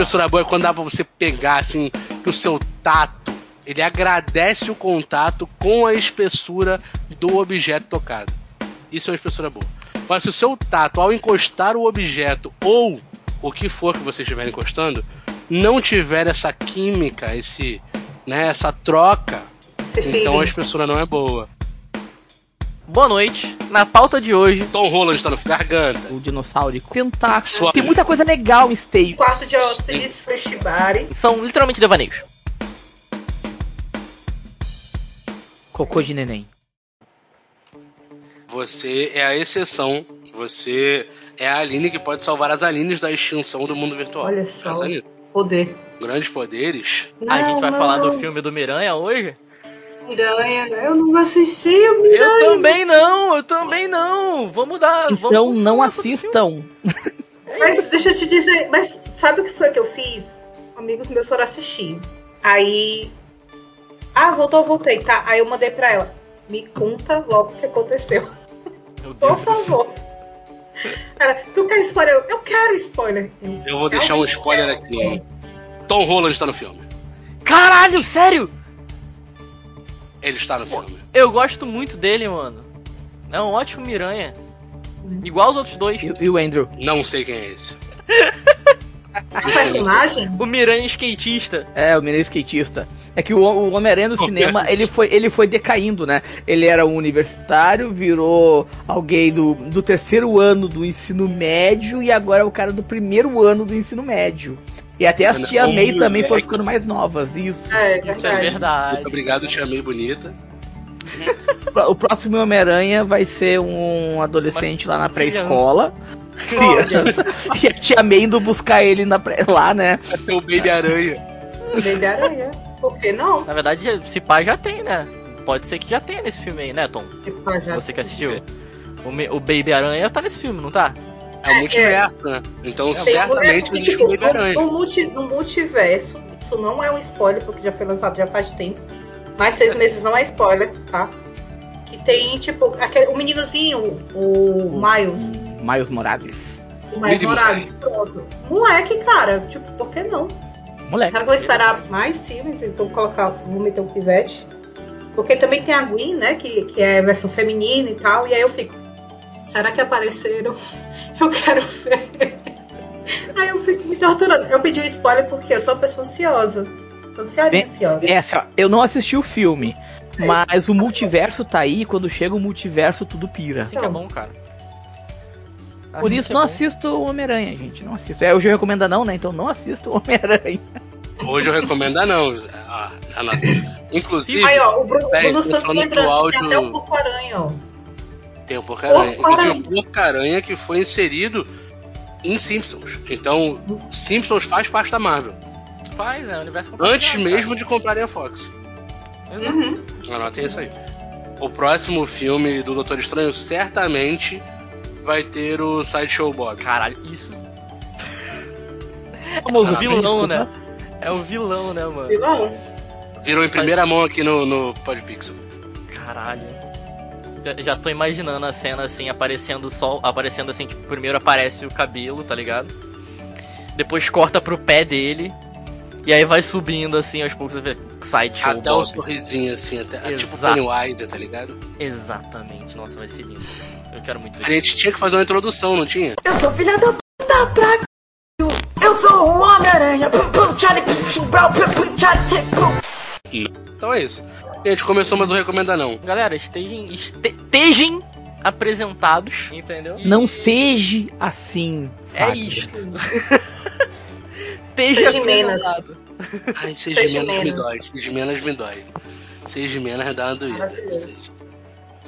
espessura boa é quando dá pra você pegar, assim, que o seu tato, ele agradece o contato com a espessura do objeto tocado. Isso é uma espessura boa. Mas se o seu tato, ao encostar o objeto ou o que for que você estiver encostando, não tiver essa química, esse, né, essa troca, Esse então feeling. a espessura não é boa. Boa noite. Na pauta de hoje, Tom Holland tá no garganta. O dinossauro, tentáculo. Sua- Tem muita coisa legal em Stay. Quarto de hóspedes, Flashbari. são literalmente devaneios. Cocô de neném. Você é a exceção. Você é a Aline que pode salvar as Alines da extinção do mundo virtual. Olha só. Poder. Grandes poderes. a gente vai Não, falar não. do filme do Miranha hoje? Miranha. Eu não assisti o Miranha. Eu também não, eu também não. Vamos dar. Vamos Então não assistam. Mas deixa eu te dizer, mas sabe o que foi que eu fiz? Amigos meus foram assistir. Aí. Ah, voltou, voltei, tá? Aí eu mandei pra ela. Me conta logo o que aconteceu. Por favor. Ela, tu quer spoiler? Eu, eu quero spoiler. Eu vou deixar um spoiler aqui. Tom Holland tá no filme. Caralho, sério? Ele está no filme. Eu gosto muito dele, mano. É um ótimo Miranha. Igual os outros dois. E, e o Andrew? Não sei quem é esse. O personagem? O Miranha skatista. É, o menino skatista. É que o, o Homem-Aranha no cinema, ele foi, ele foi decaindo, né? Ele era um universitário, virou alguém do, do terceiro ano do ensino médio e agora é o cara do primeiro ano do ensino médio. E até as Mano, tia o May também moleque. foram ficando mais novas, isso. É, Isso é verdade. Muito obrigado, te amei bonita. O próximo Homem-Aranha vai ser um adolescente lá na pré-escola. Criança. E a tia May indo buscar ele na pré- lá, né? Vai ser o Baby Aranha. Baby Aranha. Por que não? Na verdade, esse pai já tem, né? Pode ser que já tenha nesse filme aí, né, Tom? Tipo, já- Você que assistiu. O, o Baby Aranha tá nesse filme, não tá? É o multiverso, né? Então, Tem- certamente, é, existe tipo, o multi- no multiverso, isso não é um spoiler, porque já foi lançado já faz tempo. Mais seis meses não é spoiler, tá? Que tem, tipo, aquele, o meninozinho, o Miles, Miles Morales. o Miles Morales, pronto. Moleque, cara, tipo, por que não? Moleque. Eu vou esperar mais filmes e vou colocar, vou meter um pivete? Porque também tem a Gwen, né, que, que é versão feminina e tal, e aí eu fico, será que apareceram? Eu quero ver. Aí eu fico me torturando. Eu pedi um spoiler porque eu sou uma pessoa ansiosa. Ansiosa, Bem, ansiosa. É assim, ó, eu não assisti o filme, mas o multiverso tá aí, quando chega o multiverso tudo pira. Que é bom, cara. Por Assim isso que é não bom. assisto o Homem-Aranha, gente, não assisto. É, hoje eu recomendo não, né? Então não assisto o Homem-Aranha. Hoje eu recomendo a não. Ah, não. Inclusive, Aí, ó, o Bruno, Peraí, Bruno Santos lembrando, áudio- até o Porco-Aranha, ó. Tem o Porco-Aranha. Inclusive, o Porco-Aranha que foi inserido em Simpsons. Então, Simpsons faz parte da Marvel. Faz, é o universo Antes compartilhado, mesmo de comprarem a Fox. Exato. Uhum. Anotem isso aí. O próximo filme do Doutor Estranho certamente vai ter o Sideshow Bob. Caralho, isso. É o vilão, né? É o vilão, né, mano? Vilão? Virou em primeira mão aqui no, no Podpixel. Caralho. Já, tô imaginando a cena assim, aparecendo o sol, aparecendo assim, tipo, primeiro aparece o cabelo, tá ligado? Depois corta pro pé dele. E aí vai subindo assim, aos poucos você vê side show Até o Bob. sorrisinho, assim, até, tipo Exato. Pennywise, tá ligado? Exatamente, nossa, vai ser lindo. Eu quero muito A ver. gente tinha que fazer uma introdução, não tinha? Eu sou filha da puta pra c... Eu sou o Homem-Aranha. Então é isso. E a gente começou mais um Recomenda Não. Galera, estejam, este- estejam apresentados, entendeu? E Não seja assim. é isto. Esteja Seja menos. Ai, seja, Seja menos, me menos. dói. Seja menos me dói. Seja menos dá uma doída. Seja,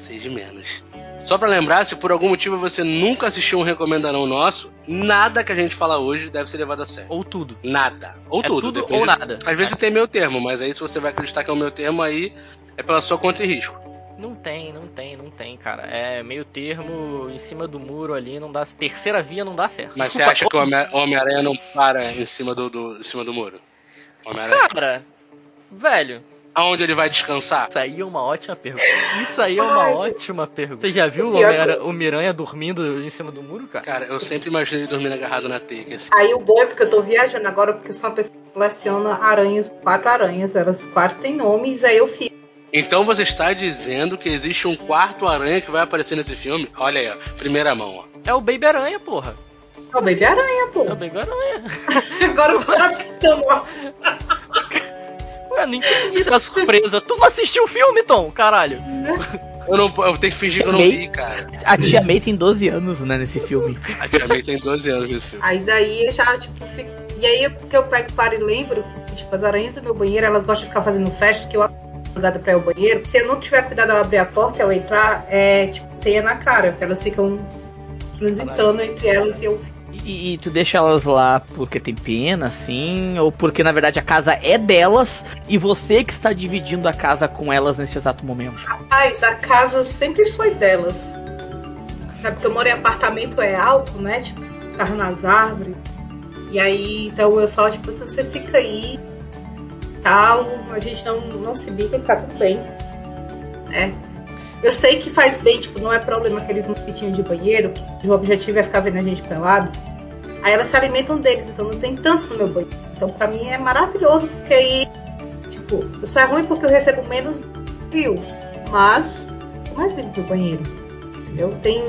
seja menos. Só pra lembrar, se por algum motivo você nunca assistiu um Recomenda Não nosso, nada que a gente fala hoje deve ser levado a sério. Ou tudo. Nada. Ou É tudo. tudo depende- ou nada. Às vezes tem meu termo, mas aí se você vai acreditar que é o meu termo, aí é pela sua conta e risco. Não tem, não tem, não tem, cara. É meio termo em cima do muro ali, não dá. Terceira via não dá certo. Mas você acha que o Homem- o Homem-Aranha não para em cima do, do- em cima do muro? Homem-Aranha. Cara, velho, aonde ele vai descansar? Isso aí é uma ótima pergunta. Isso aí é uma Ai, ótima pergunta. Você já viu o, Homem- o Miranha dormindo em cima do muro, cara? Cara, eu sempre imaginei ele dormindo agarrado na teia. que assim. Aí o bom é porque eu tô viajando agora, porque eu sou uma pessoa que coleciona aranhas, quatro aranhas, elas quatro têm nomes, aí eu fico. Então você está dizendo que existe um quarto aranha que vai aparecer nesse filme? Olha aí, ó, primeira mão, ó. É o Baby Aranha, porra. É o Baby Aranha, pô. É o Baby Aranha. Agora eu quase que tamo ó. Ué, não entendi da surpresa. Tu não assistiu o filme, Tom? Caralho. Eu, não, eu tenho que fingir que eu não vi, cara. A tia May tem 12 anos, né, nesse filme. A Tia May tem 12 anos nesse filme. Aí daí eu já, tipo, fico. E aí porque eu pego, paro e lembro, que, tipo, as aranhas do meu banheiro, elas gostam de ficar fazendo festa, que eu abro pra ir ao banheiro. Se eu não tiver cuidado ao abrir a porta, ao entrar, é tipo, teia na cara. Elas ficam transitando entre elas e eu E, e tu deixa elas lá porque tem pena, assim, ou porque na verdade a casa é delas e você que está dividindo a casa com elas neste exato momento. Rapaz, a casa sempre foi delas. Sabe, porque eu moro em apartamento, é alto, né? Tipo, carro nas árvores. E aí, então eu só, tipo, você fica aí, tal, a gente não, não se bica, tá tudo bem. Né? Eu sei que faz bem, tipo, não é problema aqueles mosquitinhos de banheiro, que o objetivo é ficar vendo a gente pelado. Aí elas se alimentam deles, então não tem tantos no meu banheiro. Então pra mim é maravilhoso, porque aí, tipo, só é ruim porque eu recebo menos fio, mas é mais limpo o banheiro. Entendeu? Tem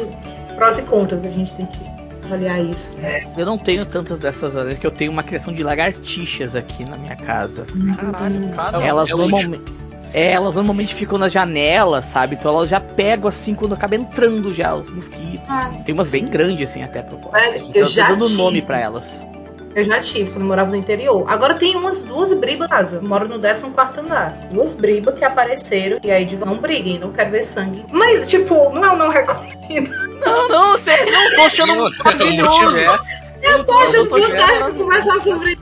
prós e contras, a gente tem que avaliar isso. Eu não tenho tantas dessas aranhas, que eu tenho uma criação de lagartixas aqui na minha casa. Caralho, Não, elas é normalmente. É, elas normalmente ficam nas janelas, sabe? Então elas já pegam assim quando acaba entrando já os mosquitos. Ah. Tem umas bem grandes assim até pra Velho, Então, eu tô já dando tive. nome pra elas. Eu já tive, quando eu morava no interior. Agora tem umas duas bribas em casa. Eu moro no 14 andar. Duas bribas que apareceram. E aí digo, não briguem, não quero ver sangue. Mas, tipo, não é um não recomendo. Não, não, sério, não, tô achando Não, maravilhoso. multiverso. Eu tô achando tô achando fantástico conversar sobre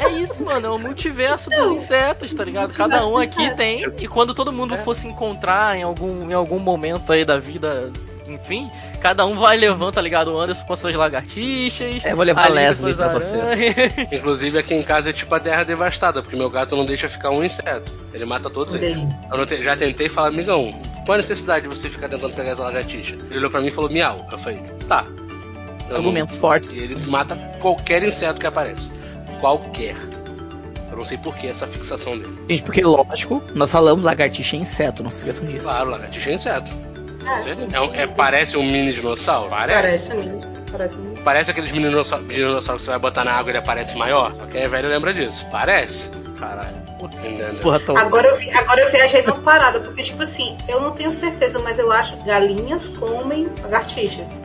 É isso, mano, é o multiverso dos Não. insetos, tá ligado? Cada um aqui insetos. tem, e quando todo mundo É. for se encontrar em algum, em algum momento aí da vida, enfim, cada um vai levando, tá ligado? O Anderson com as suas lagartixas. É, vou levar a Leslie pra vocês. Inclusive aqui em casa é tipo a terra devastada, porque meu gato não deixa ficar um inseto. Ele mata todos eles. aí. Eu não te- já tentei falar, amigão, qual a necessidade de você ficar tentando pegar essa lagartixa? Ele olhou pra mim e falou, miau. Eu falei, tá. Eu não- Argumentos fortes. E ele mata qualquer inseto que aparece. Qualquer. Eu não sei por que essa fixação dele. Gente, porque lógico, nós falamos lagartixa é inseto, não se esqueçam disso. Claro, lagartixa é inseto. É, É, um- é- parece um mini dinossauro? Parece. Parece mesmo. Parece mesmo. Parece aqueles mini dinossauros dinossauro que você vai botar na água e ele aparece maior. Só que aí velho lembra disso. Parece. Caralho. Entendeu? Porra, Tom. Agora eu, vi- agora eu viajei tão parada, porque, tipo assim, eu não tenho certeza, mas eu acho que galinhas comem lagartixas.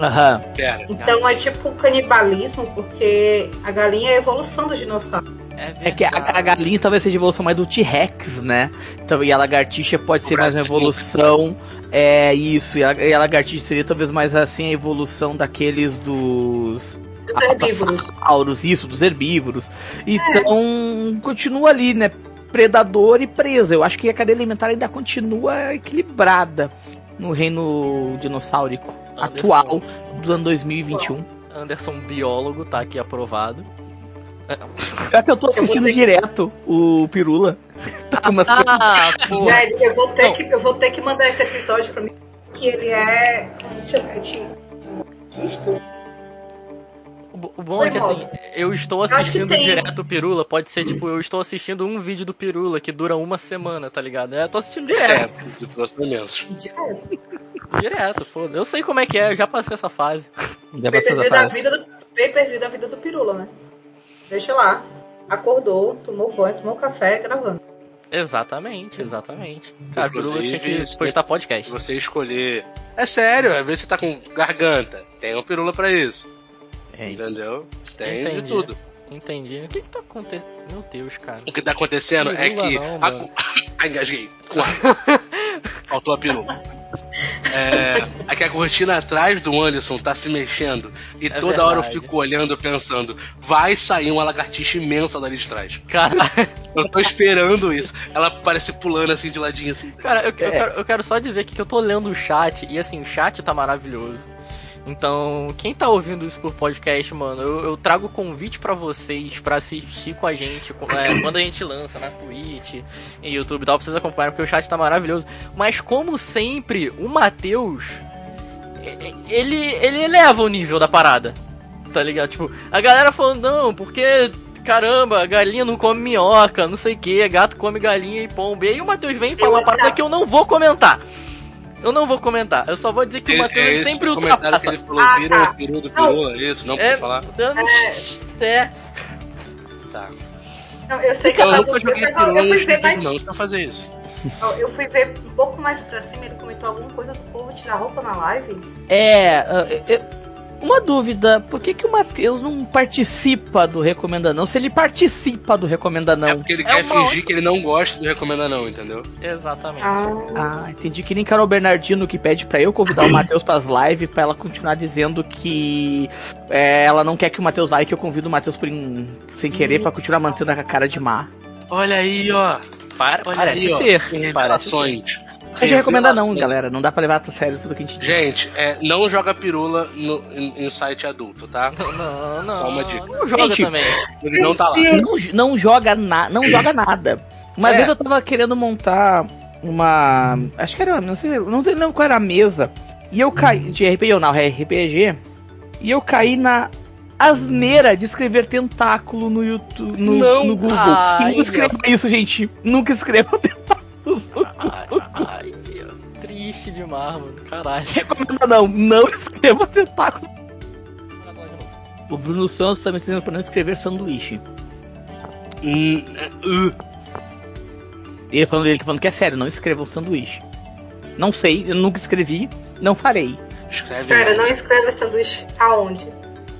Aham. Pera. Então é tipo canibalismo, porque a galinha é a evolução do dinossauro. É que a, a galinha talvez seja a evolução mais do T-Rex, né? Então, e a lagartixa pode ser mais uma evolução. É isso. E a, e a lagartixa seria talvez mais assim a evolução daqueles dos. Dos herbívoros. Dinossauros, isso, dos herbívoros. Então, continua ali, né? Predador e presa. Eu acho que a cadeia alimentar ainda continua equilibrada no reino dinossáurico Anderson. atual do ano 2021. Anderson, biólogo, tá aqui aprovado. Pior que eu tô Eu assistindo que- direto o Pirula. tá com umas Ah. Velho, eu vou, ter Não. que, eu vou ter que mandar esse episódio pra mim, que ele é. Como chama? É tipo-? O bo- O bom é que assim, eu estou acho que assistindo tem. direto o Pirula, pode ser tipo, eu estou assistindo um vídeo do Pirula que dura uma semana, tá ligado? É, eu tô assistindo direto, É, do próximo imenso. Direto. Direto, foda. Eu sei como é que é, eu já passei essa fase. Deve ser Pay-per-view essa da fase. vida do pay-per-view da vida do Pirula, né? Deixa lá. Acordou, tomou banho, tomou café, gravando. Exatamente, exatamente. Cara, o Pirula tinha Inclusive, que postar podcast. Você escolher. É sério, às vezes você tá com garganta. Tem um pirula pra isso. É, Entendeu? Tem Entendi. de tudo. Entendi. O que que tá acontecendo? Meu Deus, cara. O que tá acontecendo é que. não, a... Ai, engasguei. Faltou a pirula. É, é que a cortina atrás do Anderson tá se mexendo e É toda hora eu verdade. fico olhando pensando, vai sair uma lagartixa imensa dali de trás. Cara, Eu tô esperando isso. Ela parece pulando assim de ladinho assim. cara eu, eu É. quero, eu quero só dizer que eu tô lendo o chat e assim, o chat tá maravilhoso. Então, quem tá ouvindo isso por podcast, mano, eu, eu trago convite para vocês para assistir com a gente é, quando a gente lança na Twitch, em YouTube e tal, pra vocês acompanharem, porque o chat tá maravilhoso. Mas como sempre, o Matheus, ele, ele eleva o nível da parada. Tá ligado? Tipo, a galera falando, não, porque caramba, galinha não come minhoca, não sei o que, gato come galinha e pomba. E aí o Matheus vem e fala uma parada que eu não vou comentar. Eu não vou comentar, eu só vou dizer que o Matheus é sempre ultrapassa. Que ele falou, Ah, vira tá. o peru do peru, é isso, não É, pode falar. dando... É. Tá. Não, eu sei que Eu eu, tava, nunca joguei eu, peru eu fui ver mais. não, pra fazer isso. Eu fui ver um pouco mais pra cima, ele comentou alguma coisa do povo tirar roupa na live. É, eu- uma dúvida, por que, que o Matheus não participa do Recomenda Não? Se ele participa do Recomenda É Não. porque ele É quer fingir outra- que ele não gosta do Recomenda Não, entendeu? Exatamente. Ah, Ah, entendi que nem Carol Bernardino que pede pra eu convidar o Matheus pras lives pra ela continuar dizendo que é, ela não quer que o Matheus vá e que eu convido o Matheus por in- sem querer pra continuar mantendo a cara de má. Olha aí, ó. Para, Olha parece aí, ó. ser. Revelações. A gente recomenda não, galera. Não dá pra levar a sério tudo que a gente diz. Gente, é, não joga pirula no, em, em site adulto, tá? Não, não. Só uma dica. Não joga Gente, também. Ele não tá lá. Não, não joga na, não joga nada. Uma É. vez eu tava querendo montar uma. Acho que era. Não sei, não sei lembro qual era a mesa. E eu caí. De RPG ou não, é RPG. E eu caí na asneira de escrever tentáculo no YouTube. No, Não. no Google. Ai, Nunca escreva isso, gente. Nunca escreva tentáculos no Ai, ai, meu. Triste demais, mano. Caralho. Recomenda não. Não escreva tentáculo. O Bruno Santos tá me dizendo pra não escrever sanduíche. Hum, uh, Ele, falando, ele tá falando que é sério, não escrevam sanduíche. Não sei, eu nunca escrevi, não farei. escreve Pera, não. escreve sanduíche aonde?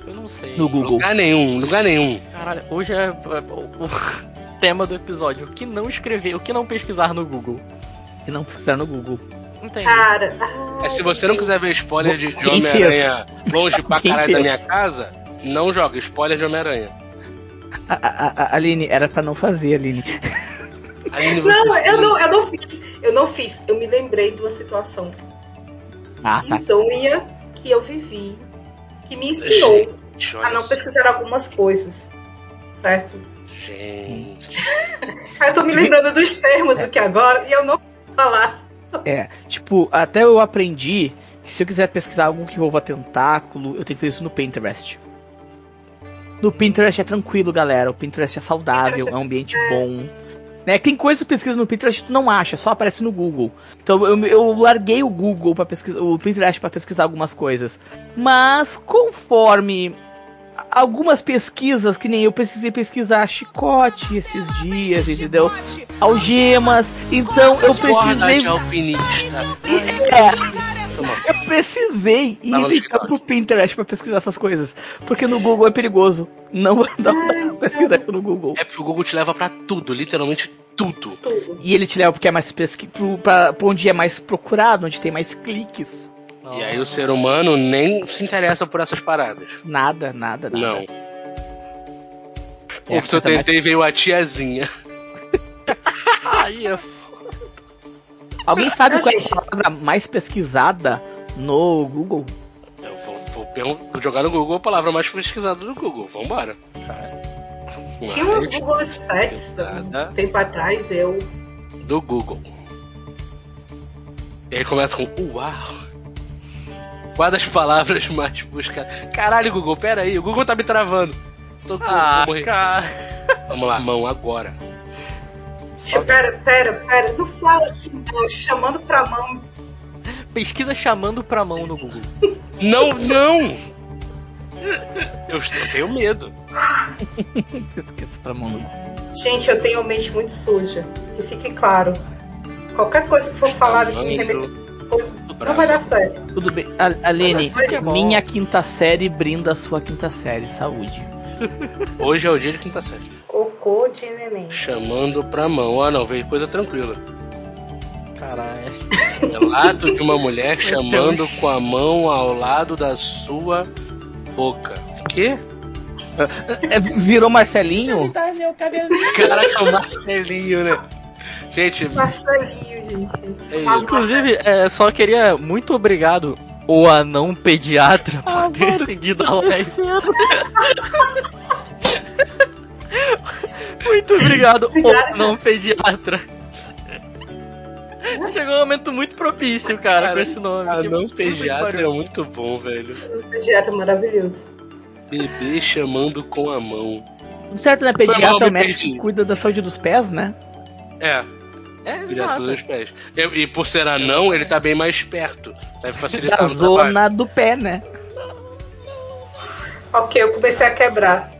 Eu não sei. No Google. Lugar nenhum, lugar nenhum. Caralho, hoje é, é o, o tema do episódio. O que não escrever, o que não pesquisar no Google. E não precisar no Google. Entendi. Cara, É, se você não quiser ver spoiler de, de Homem-Aranha longe pra Quem caralho da minha casa, não joga spoiler de Homem-Aranha. Aline, era pra não fazer, Aline. Aline, não, eu não, eu não fiz. Eu não fiz. Eu me lembrei de uma situação Ah, tá. que eu vivi, que me ensinou Gente, a não pesquisar algumas coisas. Certo? Gente. Eu tô me lembrando dos termos aqui agora e eu não vou falar. É, tipo, até eu aprendi que se eu quiser pesquisar algo que envolva tentáculo, eu tenho que fazer isso no Pinterest. No Pinterest é tranquilo, galera. O Pinterest é saudável, é um ambiente bom. Né? Tem coisa que tu pesquisa no Pinterest que tu não acha, só aparece no Google. Então eu, eu larguei o Google para pesquisar, o Pinterest para pesquisar algumas coisas. Mas conforme algumas pesquisas, que nem eu precisei pesquisar chicote esses dias, entendeu? Algemas. Então eu precisei de alpinista. eu precisei ir Tava então pro Pinterest pra pesquisar essas coisas. Porque no Google é perigoso. Não, não dá pra pesquisar isso no Google. É porque o Google te leva pra tudo, literalmente tudo. Tudo. E ele te leva porque é mais pesqui pro, pra, pra onde é mais procurado, onde tem mais cliques. E aí o ser humano nem se interessa por essas paradas. Nada, nada, nada. Não. É, Ou se eu coisa mais- tentei veio a tiazinha. Aí é Alguém sabe qual é a palavra mais pesquisada no Google? Eu vou, vou vou jogar no Google a palavra mais pesquisada do Google. Vambora. Tinha uns Google Stats um tempo atrás, eu. do Google. E aí começa com uau. Quais as palavras mais buscadas? Caralho, Google, pera aí, o Google tá me travando. Tô com, Ah, vou morrer. cara. Vamos lá, mão agora. Pera, pera, pera. Não fala assim, não. Chamando pra mão. Pesquisa chamando pra mão no Google. Não, não! Eu, eu tenho medo. Esqueci pra mão no Google. Gente, eu tenho a mente muito suja. Que fique claro. Qualquer coisa que for falada que me remeter Não vai dar certo. Tudo bem. A- Aline, minha quinta série brinda a sua quinta série. Saúde. Hoje é o dia de quinta série. Cocô de neném. Chamando pra mão. Ah, não, veio coisa tranquila. Caralho. Relato de uma mulher chamando com a mão ao lado da sua boca. Quê? É, virou Marcelinho? Caraca, o Marcelinho, né? Gente, Marcelinho, gente. É Inclusive, é, só queria muito obrigado o anão pediatra Ah, por ter seguido a live. Muito obrigado, o anão pediatra. Chegou um momento muito propício, cara, Cara, com esse nome. Ah, Que não puta que pediatra é muito bom, velho. Um pediatra maravilhoso. Bebê chamando com a mão. Certo, né? Foi mal, Pediatra é o médico que cuida da saúde dos pés, né? É, É, dos pés. E, e por ser anão, ele tá bem mais perto. Deve facilitar Da no trabalho. zona do pé, né? Ok, eu comecei a quebrar.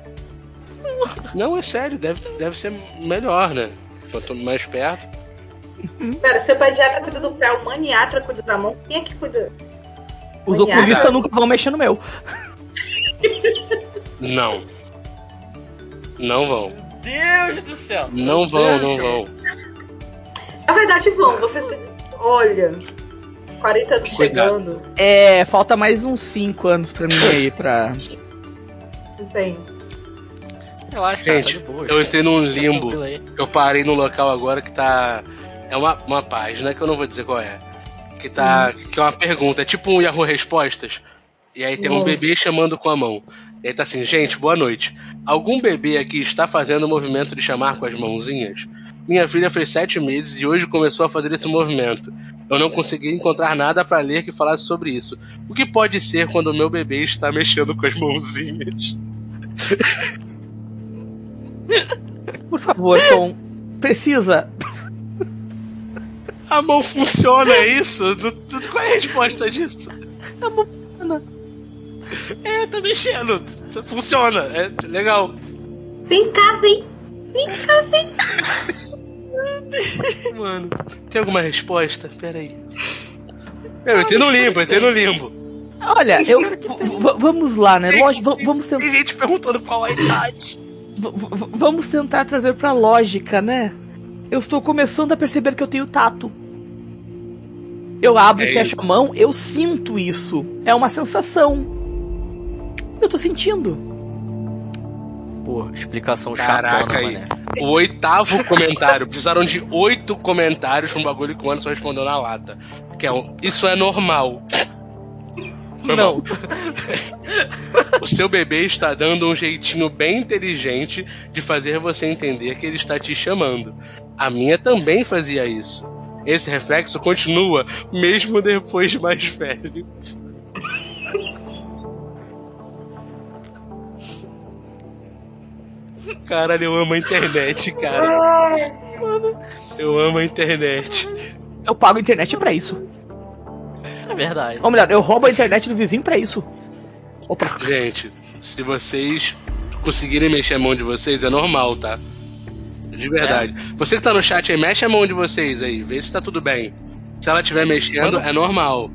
Não, é sério, deve, deve ser melhor, né? Quanto mais perto. Pera, se o pediatra cuida do pé, o maniatra cuida da mão, quem é que cuida? Os Maniatra. oculistas nunca vão mexer no meu. Não. Não vão. Deus do céu. Não vão, Deus não vão. Na verdade, vão. Você se... Olha, 40 anos Cuidado. chegando. É, falta mais uns 5 anos pra mim aí pra. Tudo bem. Relaxa, cara, Gente, tá de boa. eu entrei num limbo. Eu parei num local agora que tá. É uma, uma página que eu não vou dizer qual é. Que tá. Que é uma pergunta, é tipo um Yahoo Respostas. E aí tem um Nossa. bebê chamando com a mão. E aí tá assim, gente, boa noite. Algum bebê aqui está fazendo o movimento de chamar com as mãozinhas? Minha filha fez sete meses e hoje começou a fazer esse movimento. Eu não consegui encontrar nada para ler que falasse sobre isso. O que pode ser quando o meu bebê está mexendo com as mãozinhas? Por favor, Tom. Precisa. A mão funciona, é isso? Qual é a resposta disso? A mão funciona. É, tá mexendo. Funciona, é legal. Vem cá, vem. Vem cá, vem. Mano, tem alguma resposta? Pera aí. Eu entrei no limbo, eu entrei no limbo. Olha, eu. vamos lá, né? Lógico, vamos, ten- Tem gente perguntando qual a idade. v- vamos tentar trazer pra lógica, né? Eu estou começando a perceber que eu tenho tato. Eu abro e É fecho a mão, eu sinto isso. É uma sensação. Eu tô sentindo. Pô, explicação Caraca, chatona, aí. mané. O oitavo comentário. Precisaram de oito comentários pra um bagulho que o Anderson respondeu na lata. Que é um, isso é normal. Foi Não. O seu bebê está dando um jeitinho bem inteligente de fazer você entender que ele está te chamando. A minha também fazia isso. Esse reflexo continua mesmo depois de mais velho. Caralho, eu amo a internet, cara. Eu amo a internet. Eu pago a internet pra isso. É verdade. Ou melhor, eu roubo a internet do vizinho pra isso. Opa. Gente, se vocês conseguirem mexer a mão de vocês, é normal, tá? De verdade. Você que tá no chat aí, mexe a mão de vocês aí, vê se tá tudo bem. Se ela estiver mexendo, é normal.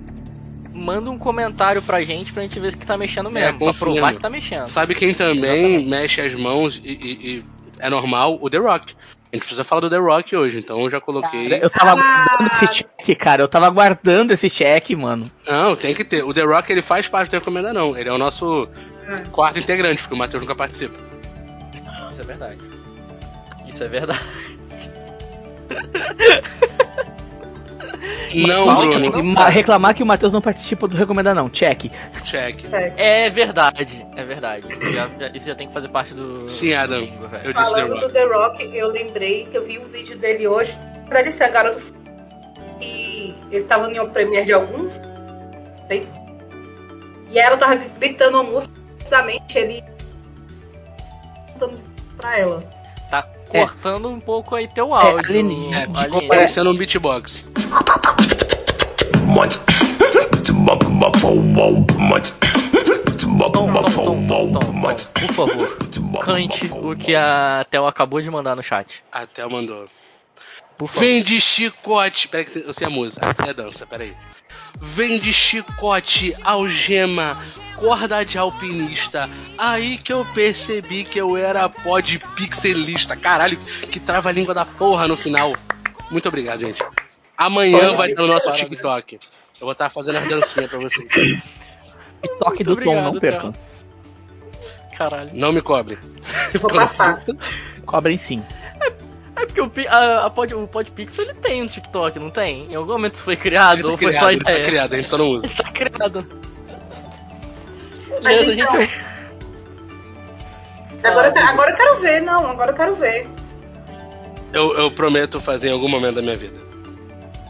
Manda um comentário pra gente pra gente ver se que tá mexendo É, mesmo. pra confirma. provar que tá mexendo. Sabe quem também mexe as mãos e, e- e é normal? O The Rock. A gente precisa falar do The Rock hoje, então eu já coloquei. Eu tava aguardando esse cheque, cara. Eu tava aguardando esse cheque, mano. Não, tem que ter. O The Rock ele faz parte do Recomenda Não. Ele é o nosso quarto integrante, porque o Matheus nunca participa. Isso é verdade. Isso é verdade. Não, Fala- Bruno. e ma- reclamar que o Matheus não participa do Recomenda Não. Check. Check. Sério. É verdade. É verdade. Já- já- isso já tem que fazer parte do. Sim, Adam. do bingo. Eu disse The Falando do. The Rock, eu lembrei que eu vi um vídeo dele hoje. Na verdade, esse é garoto e ele tava em uma premiere de alguns. Sei. E ela tava gritando uma música, precisamente ele cantando pra ela. Tá É. cortando um pouco aí teu áudio. Aline, É, ficou Aline. parecendo um beatbox. Tom, Tom, Tom, por favor, cante o que a Theo acabou de mandar no chat. Até mandou. Por favor. Vem de chicote. Peraí, que eu sei a música. Essa é a dança, peraí. Vem de chicote, algema, corda de alpinista. Aí que eu percebi que eu era pó de pixelista. Caralho, que trava a língua da porra no final. Muito obrigado, gente. Amanhã Pode vai ter o nosso. TikTok. Eu vou estar fazendo as dancinhas pra vocês. Toque do Tom, obrigado, não percam. Caralho. Não me cobre. Vou passar. Cobrem sim. É porque o, a, a Pod, o Podpixel ele tem um TikTok, não tem? Em algum momento isso foi criado Ele ou tá foi criado, só ele tá ideia? criado, a gente só não usa. Tá criado. Mas Beleza, então- gente... Agora, eu quero- agora eu quero ver, não, agora eu quero ver. Eu, eu prometo fazer em algum momento da minha vida.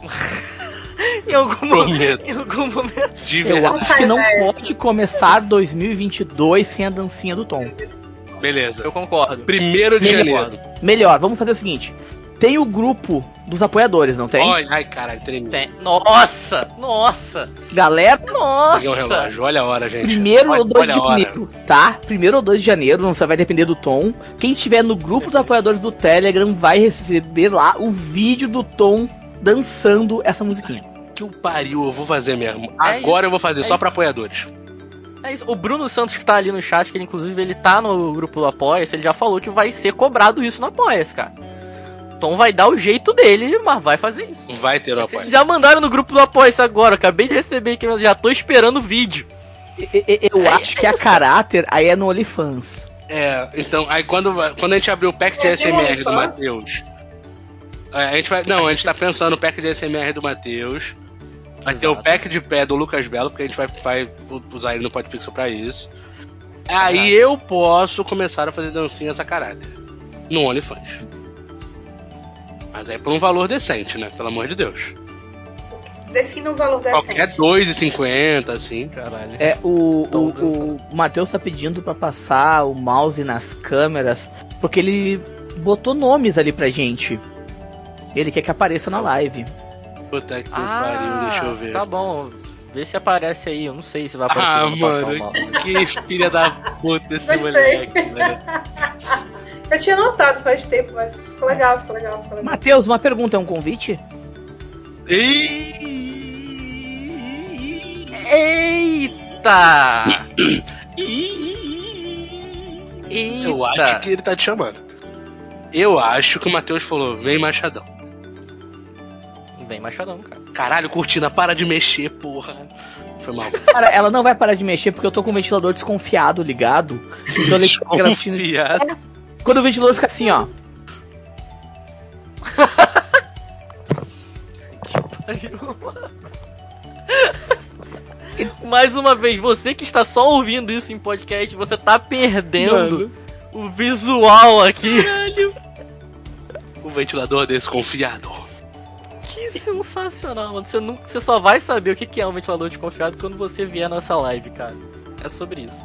em, algum momento, Prometo. em algum momento. De Eu verdade. acho que não Faz pode começar 2022 sem a dancinha do Tom. Beleza. Eu concordo. Primeiro de Melhor. janeiro. Melhor, vamos fazer o seguinte. Tem o grupo dos apoiadores, não tem? Olha, ai caralho, tremi. Tem. Nossa! Nossa! Galera, Peguei um Nossa! relógio, olha a hora, gente. primeiro olha, ou 2 olha de a hora. janeiro, tá? Primeiro ou 2 de janeiro, não só vai depender do Tom. Quem estiver no grupo dos apoiadores do Telegram vai receber lá o vídeo do Tom dançando essa musiquinha. Que o pariu, eu vou fazer mesmo. É Agora isso, eu vou fazer é só isso. pra apoiadores. É isso. O Bruno Santos que tá ali no chat, que ele, inclusive ele tá no grupo do Apoia-se, ele já falou que vai ser cobrado isso no Apoia-se, cara. Tom vai dar o jeito dele, mas vai fazer isso. Vai ter o apoio. Já mandaram no grupo do Apoia-se agora, acabei de receber aqui, já tô esperando o vídeo. Eu acho que a caráter aí é no OnlyFans. É, então, aí quando, quando a gente abrir o pack de É, SMR do? Matheus. é, a gente vai. Não, a gente tá pensando no pack de SMR do Matheus. Vai ter o Exato. pack de pé do Lucas Belo, porque a gente vai, vai usar ele no Podpixel pra isso. Aí eu posso começar a fazer dancinhas a caráter. No OnlyFans. Mas aí por um valor decente, né? Pelo amor de Deus. Defina um valor Qualquer decente. 2,50, assim. Caralho. É, o, o, o Matheus tá pedindo pra passar o mouse nas câmeras, porque ele botou nomes ali pra gente. Ele quer que apareça na live. Puta que pariu, deixa eu ver. Tá bom. Vê se aparece aí, eu não sei se vai aparecer. Ah, mano, que filha da puta esse Gostei. moleque, velho. Eu tinha notado faz tempo, mas ficou legal, ficou legal, ficou legal. Matheus, uma pergunta, é um convite? Eita! Eita! Eu acho que ele tá te chamando. Eu acho que o Matheus falou, vem Machadão. Bem machadão, cara. Caralho, cortina, para de mexer, porra. Foi mal. Cara, ela não vai parar de mexer porque eu tô com o ventilador desconfiado ligado. Então ele Desconfiado. Quando o ventilador fica assim, ó. Mais uma vez, você que está só ouvindo isso em podcast, você tá perdendo Mano. o visual aqui. O ventilador desconfiado. Que sensacional, mano. Você, não, você só vai saber o que que é um ventilador desconfiado quando você vier nessa live, cara. É sobre isso.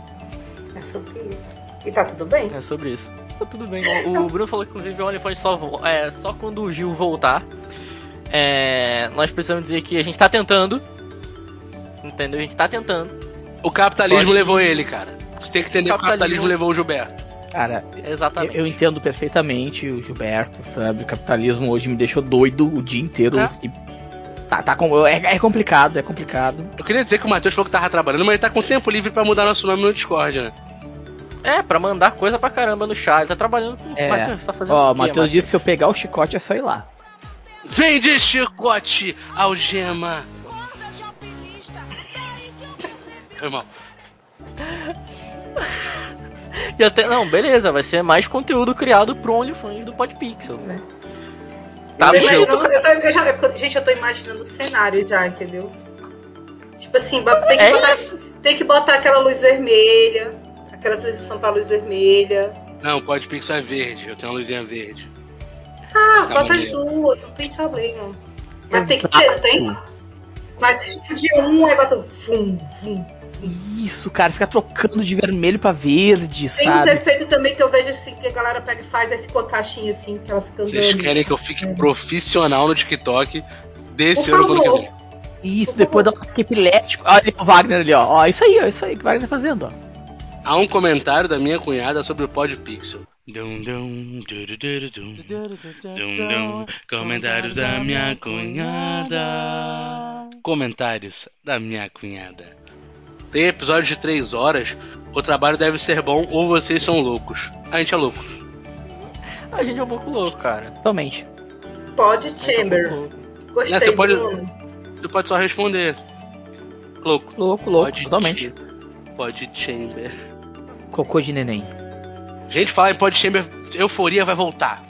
É sobre isso. E tá tudo bem? É sobre isso. Tá tudo bem. O, o Bruno falou que inclusive o OnlyFans só, é, só quando o Gil voltar. É, nós precisamos dizer que a gente tá tentando. Entendeu? A gente tá tentando. O capitalismo que- levou ele, cara. Você tem que entender que o Capitalismo- capitalismo levou o Gilberto. Cara, eu, Exatamente. eu entendo perfeitamente o Gilberto, sabe? O capitalismo hoje me deixou doido o dia inteiro. É. E tá, tá com, é, é complicado, é complicado. Eu queria dizer que o Matheus falou que tava trabalhando, mas ele tá com tempo livre pra mudar nosso nome no Discord, né? É, pra mandar coisa pra caramba no chat. Tá trabalhando com. É. Matheus, você tá fazendo Ó, o Matheus Matheus? disse que se eu pegar o chicote é só ir lá. Vem de chicote, algema. Foi mal. E até, não, beleza, vai ser mais conteúdo criado pro OnlyFans do Podpixel. Tá, eu eu tô, eu já, eu- gente, eu tô imaginando o cenário já, entendeu? Tipo assim, tem que, É botar, tem que botar aquela luz vermelha, aquela transição pra luz vermelha. Não, o Podpixel é verde. Eu tenho uma luzinha verde. Ah, Fica bota as duas, não tem problema. Mas tem que ter, não tem? Mas de um, aí bota vum, vum. Isso, cara, fica trocando de vermelho pra verde, Tem uns sabe? efeitos também que eu vejo assim, que a galera pega e faz, aí fica uma caixinha assim, que ela fica andando. Vocês querem que eu fique profissional no TikTok desse Por ano do ano que vem? Isso, depois dá um ataque epilético. Olha o Wagner ali, ó. Ó, isso aí, ó, isso aí que o Wagner tá fazendo, ó. Há um comentário da minha cunhada sobre o Podpixel. Dum, dum, dum. Dum, dum. Comentários da minha cunhada. Comentários da minha cunhada. Tem episódio de 3 horas. O trabalho deve ser bom ou vocês são loucos. A gente é louco. A gente é um pouco louco, cara. Totalmente. É um Chamber. louco. Gostei. Né, você pode-. Você pode só responder. Louco. Louco, louco, Pode totalmente. Pode chamber. Cocô de neném. Gente, falar em Pod Chamber, euforia vai voltar.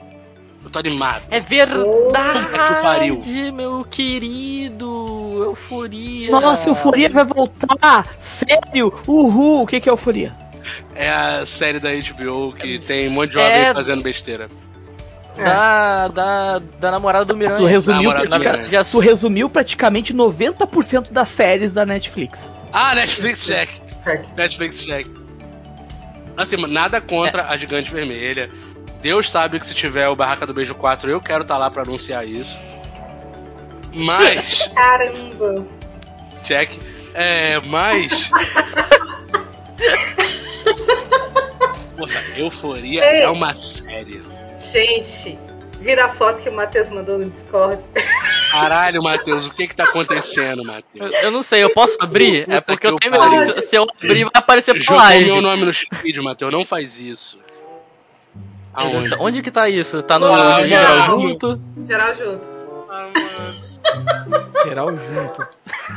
Eu tô animado. É Puta que pariu. verdade, meu querido. Euforia. Nossa, Euforia vai voltar! Sério? Uhul! O que que é Euforia? É a série da HBO que tem um monte de jovem É. fazendo besteira. Da, da, da namorada do Miranha. Tu resumiu, Na do verdade, já Tu resumiu praticamente 90% das séries da Netflix. Ah, Netflix check. Netflix check. Assim, nada contra a Gigante Vermelha. Deus sabe que se tiver o Barraca do Beijo 4, eu quero estar lá pra anunciar isso. Mas, Caramba. check. É, mas. Porra, Euforia Ei. é uma série. Gente, vira a foto que o Matheus mandou no Discord. Caralho, Matheus, o que que tá acontecendo, Eu, Matheus? eu não sei, eu posso abrir? É Puta porque que eu tenho eu pariu. se- eu abrir vai aparecer pra Jogou live. meu nome no vídeo, Matheus, não faz isso. Aonde? Onde que tá isso? Tá no Ah, no geral não. junto? Geral junto. Ah, mano. Geral junto.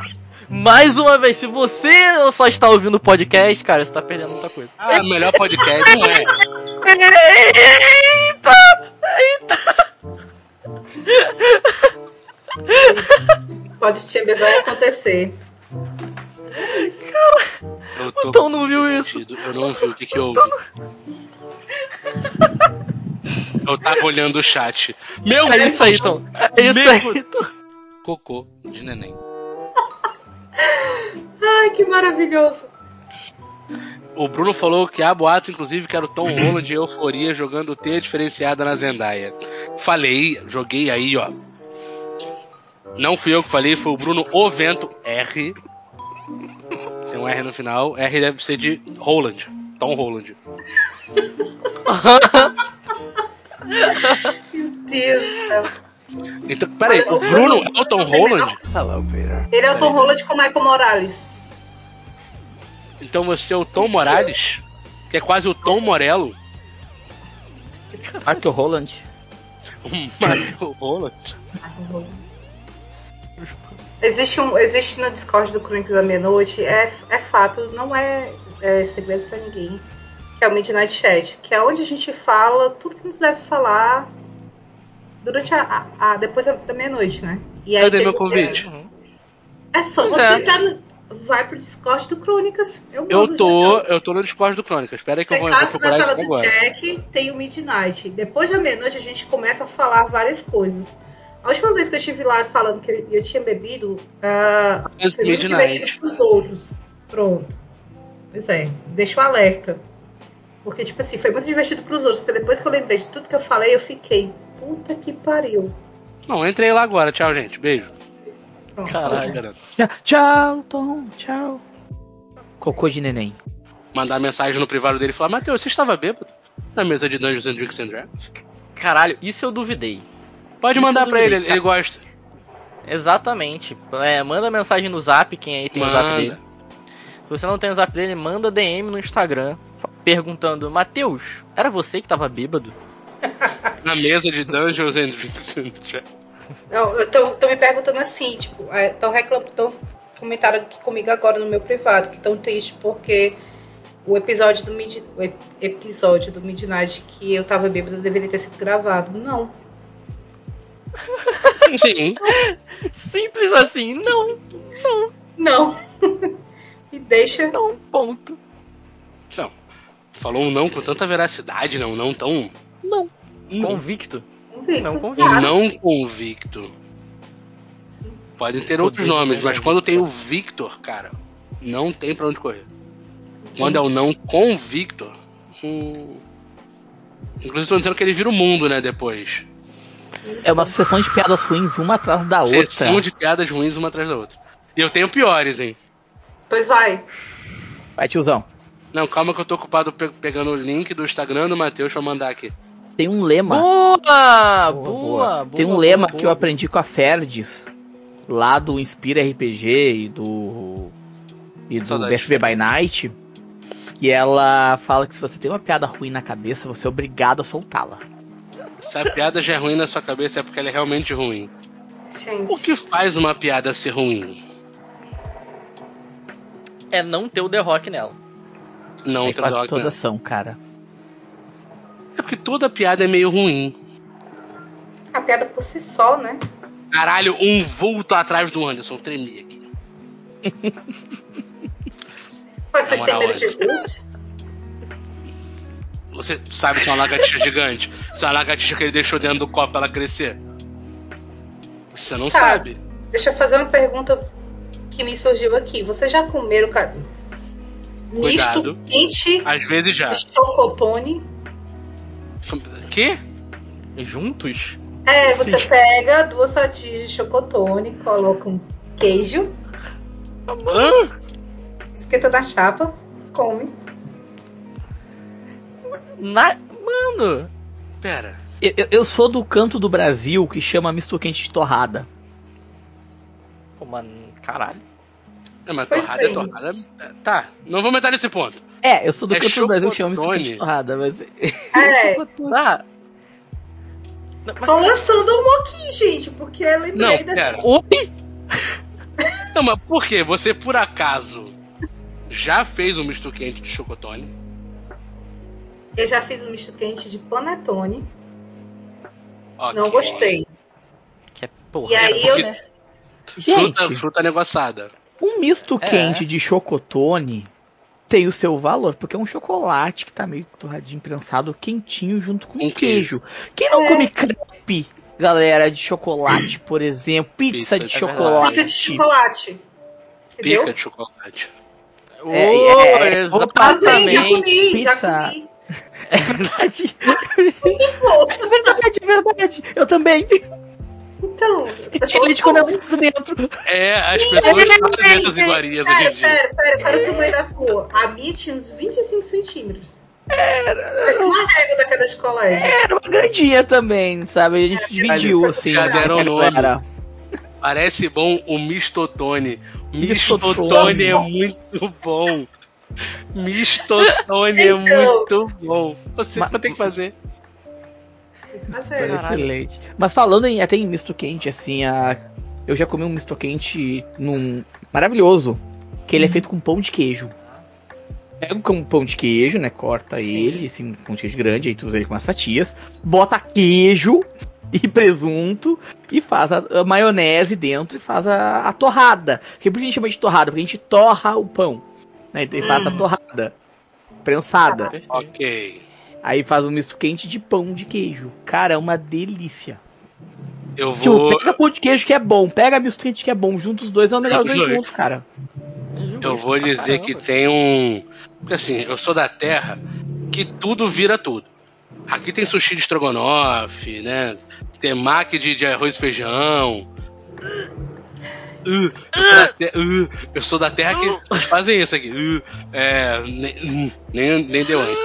Mais uma vez, se você só está ouvindo o podcast, cara, você tá perdendo muita coisa. Ah, melhor podcast não é. Podcast vai acontecer. Eu tô Então não viu isso. Eu não vi o que que houve. Eu tava olhando o chat. Meu É isso aí, então. É isso Meu aí. então. Cocô de neném. Ai, que maravilhoso. O Bruno falou que há boato, inclusive, que era o Tom Holland em euforia jogando T diferenciada na Zendaya. Falei, joguei aí, ó. Não fui eu que falei, foi o Bruno O Vento R. Tem um R no final. R deve ser de Holland. Tom Holland. Meu Deus do céu. Então, peraí, o Bruno é o Tom Holland? Ele é o Tom Holland com o Michael Morales. Então você é o Tom Morales? Que é quase o Tom Morello? Mark Holland. O Michael Holland? Existe, um, existe no Discord do Crônica da Meia-Noite, é, é fato, não é, é segredo pra ninguém, é o Midnight Chat, que é onde a gente fala tudo que nos deve falar durante a, a- a- depois da, meia-noite, né? E Cadê teve- meu convite? É só Pois você é. entrar no, vai pro Discord do Crônicas. Eu, Eu tô, eu tô no Discord do Crônicas. Espera aí que eu Você vou, vou caça na procurar isso sala do. Jack, tem o Midnight. Depois da meia-noite a gente começa a falar várias coisas. A última vez que eu estive lá falando que eu tinha bebido, ah, Mas foi muito Midnight. divertido pros outros. Pronto. Pois é, deixa o alerta. Porque, tipo assim, foi muito divertido pros outros. Porque depois que eu lembrei de tudo que eu falei, eu fiquei, puta que pariu. Não, entrei lá agora. Tchau, gente. Beijo. Pronto. Caralho. esperando. Tchau, Tom. Tchau. Cocô de neném. Mandar mensagem no privado dele e falar: Matheus, você estava bêbado? Na mesa de Dungeons and Dragons and Dragons? Caralho, isso eu duvidei. Pode Isso mandar pra ele, duvidei. ele, ele gosta. Exatamente. É, manda mensagem no zap, quem aí tem o zap Manda. dele. Se você não tem o zap dele, manda DM no Instagram perguntando: Matheus, era você que tava bêbado? Na mesa de Dungeons and Dragons. Não, eu tô, tô me perguntando assim, tipo, estão reclamando, tão comentaram aqui comigo agora no meu privado, que tão triste porque o episódio do Mid, o ep- episódio do Midnight que eu tava bêbada deveria ter sido gravado. Não. Sim. Simples assim, não, Não. Me deixa. não, ponto. Não. Falou um não com tanta veracidade, não. Não tão. Não. Convicto. convicto. Não convicto. Não convicto. Podem ter outros nomes, mas convicto. quando tem o Victor, cara, não tem pra onde correr. Quando é o não convicto. Hum... Inclusive, estão dizendo que ele vira o mundo, né? Depois. É uma sucessão de piadas ruins, uma atrás da outra. Sessão de piadas ruins uma atrás da outra. E eu tenho piores, hein? Pois vai. Vai, tiozão. Não, calma que eu tô ocupado pe- pegando o link do Instagram do Matheus pra mandar aqui. Tem um lema. Boa! Boa, Boa, boa. Tem um boa, lema boa, que eu aprendi com a Ferdes, lá do Inspira RPG e do. e do. BSB by Night, que ela fala que se você tem uma piada ruim na cabeça, você é obrigado a soltá-la. Se a piada já é ruim na sua cabeça é porque ela é realmente ruim. Gente. O que faz uma piada ser ruim? É não ter o The Rock nela. Não, é quase todas são, cara. É porque toda piada é meio ruim. A piada por si só, né? Caralho, um vulto atrás do Anderson. Tremi aqui. Mas vocês têm medo de vultos? Você sabe se é uma lagartixa gigante? Se é uma lagartixa que ele deixou dentro do copo pra ela crescer? Você não Tá. sabe. Deixa eu fazer uma pergunta que me surgiu aqui. Vocês já comeram cara, misto Cuidado. quente Às vezes já. de chocotone? Que? Juntos? É, você pega duas fatias de chocotone, coloca um queijo, Hã? esquenta na chapa, come. Na... Mano! Pera. Eu, eu- eu sou do canto do Brasil que chama misto quente de torrada. Pô, mano, caralho. É, mas Pois torrada é bem. torrada. Tá, não vou entrar nesse ponto. É, eu sou do É canto do Brasil que chama quente de torrada, mas. É. Não, mas- tô lançando um aqui, gente, porque eu lembrei Não, da. pera. Oi? Não, mas por quê? Você, por acaso, já fez um misto quente de chocotone? Eu já fiz um misto quente de panetone, Ok. não gostei. Que é porra. E aí eu. porque- Gente, Fruta, fruta negociada. Um misto É. quente de chocotone tem o seu valor, porque é um chocolate que tá meio torradinho, prensado, quentinho junto com Com queijo. Quem não É. come crepe, galera, de chocolate, por exemplo, pizza, Pizza de de chocolate. Pizza de chocolate. Entendeu? Pica de chocolate. Oh, É, é, é. Também, já exatamente. comi, já Pizza. comi. É verdade. É verdade, é verdade. Eu também. Então, leite fã. condensado dentro. É, as Ih, pessoas pera, fazem pera, essas pera, iguarias hoje em Pera, dia. pera, pera, qual era o tamanho da tua? A minha tinha uns 25 centímetros. Parece uma régua daquela de colégio. Era uma grandinha também, sabe? A gente dividiu, já assim. deram nome. galera. Parece bom o mistotone. Mistotone. Mistotone é muito bom. Mistotone é Então. muito bom. Você vai ter que fazer. Mas é, Caralho. Excelente. Mas falando em até em misto quente, assim, a... eu já comi um misto quente num maravilhoso, que ele é feito com pão de queijo. Pega um pão de queijo, né? Corta Sim. ele, assim, um pão de queijo grande, aí tu usa ele com as fatias, bota queijo e presunto e faz a, a maionese dentro e faz a, a torrada. Que por que a gente chama de torrada? Porque a gente torra o pão, né? E faz a torrada prensada. Perfeito. Ok. Aí faz um misto quente de pão de queijo. Cara, é uma delícia. Eu Tipo, vou. pega pão de queijo que é bom, pega misto quente que é bom, juntos os dois é o melhor dos dois juntos, cara. Eu vou dizer que tem um. Porque assim, eu sou da terra que tudo vira tudo. Aqui tem sushi de estrogonofe, né? Tem mac de, de arroz e feijão. Uh, eu, sou da te- uh, eu sou da terra que eles fazem isso aqui. Uh, é, nem, nem, nem deu antes.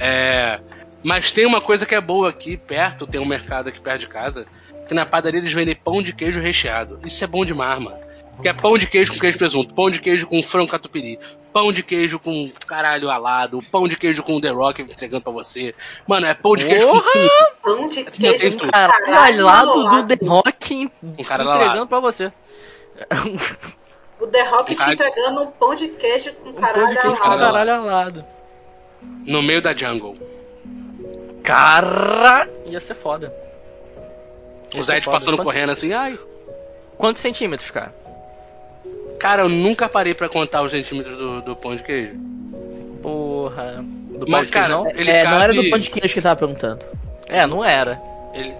É, mas tem uma coisa que é boa aqui perto, tem um mercado aqui perto de casa, que na padaria eles vendem pão de queijo recheado. Isso é bom demais, mano. Que é pão de queijo com queijo e presunto, pão de queijo com frango catupiry, pão de queijo com caralho alado, pão de queijo com The Rock entregando pra você. Mano, é pão de queijo com Porra! tudo. Pão de queijo tudo. com Caralho, caralho lá do. The Rock Um cara entregando lá. pra você. O The Rock te Caralho. entregando um pão de queijo com Um caralho pão de queijo com alado. alado. caralho alado. No meio da jungle. Cara, ia ser foda. Ia Os Ed passando Quantos- correndo assim, ai. Quantos centímetros, cara? Cara, eu nunca parei pra contar os centímetros do, do pão de queijo. Porra. Do pão Mas, de cara, queijo, não? ele é, não era cabe- do pão de queijo que ele tava perguntando. É, não era. Ele.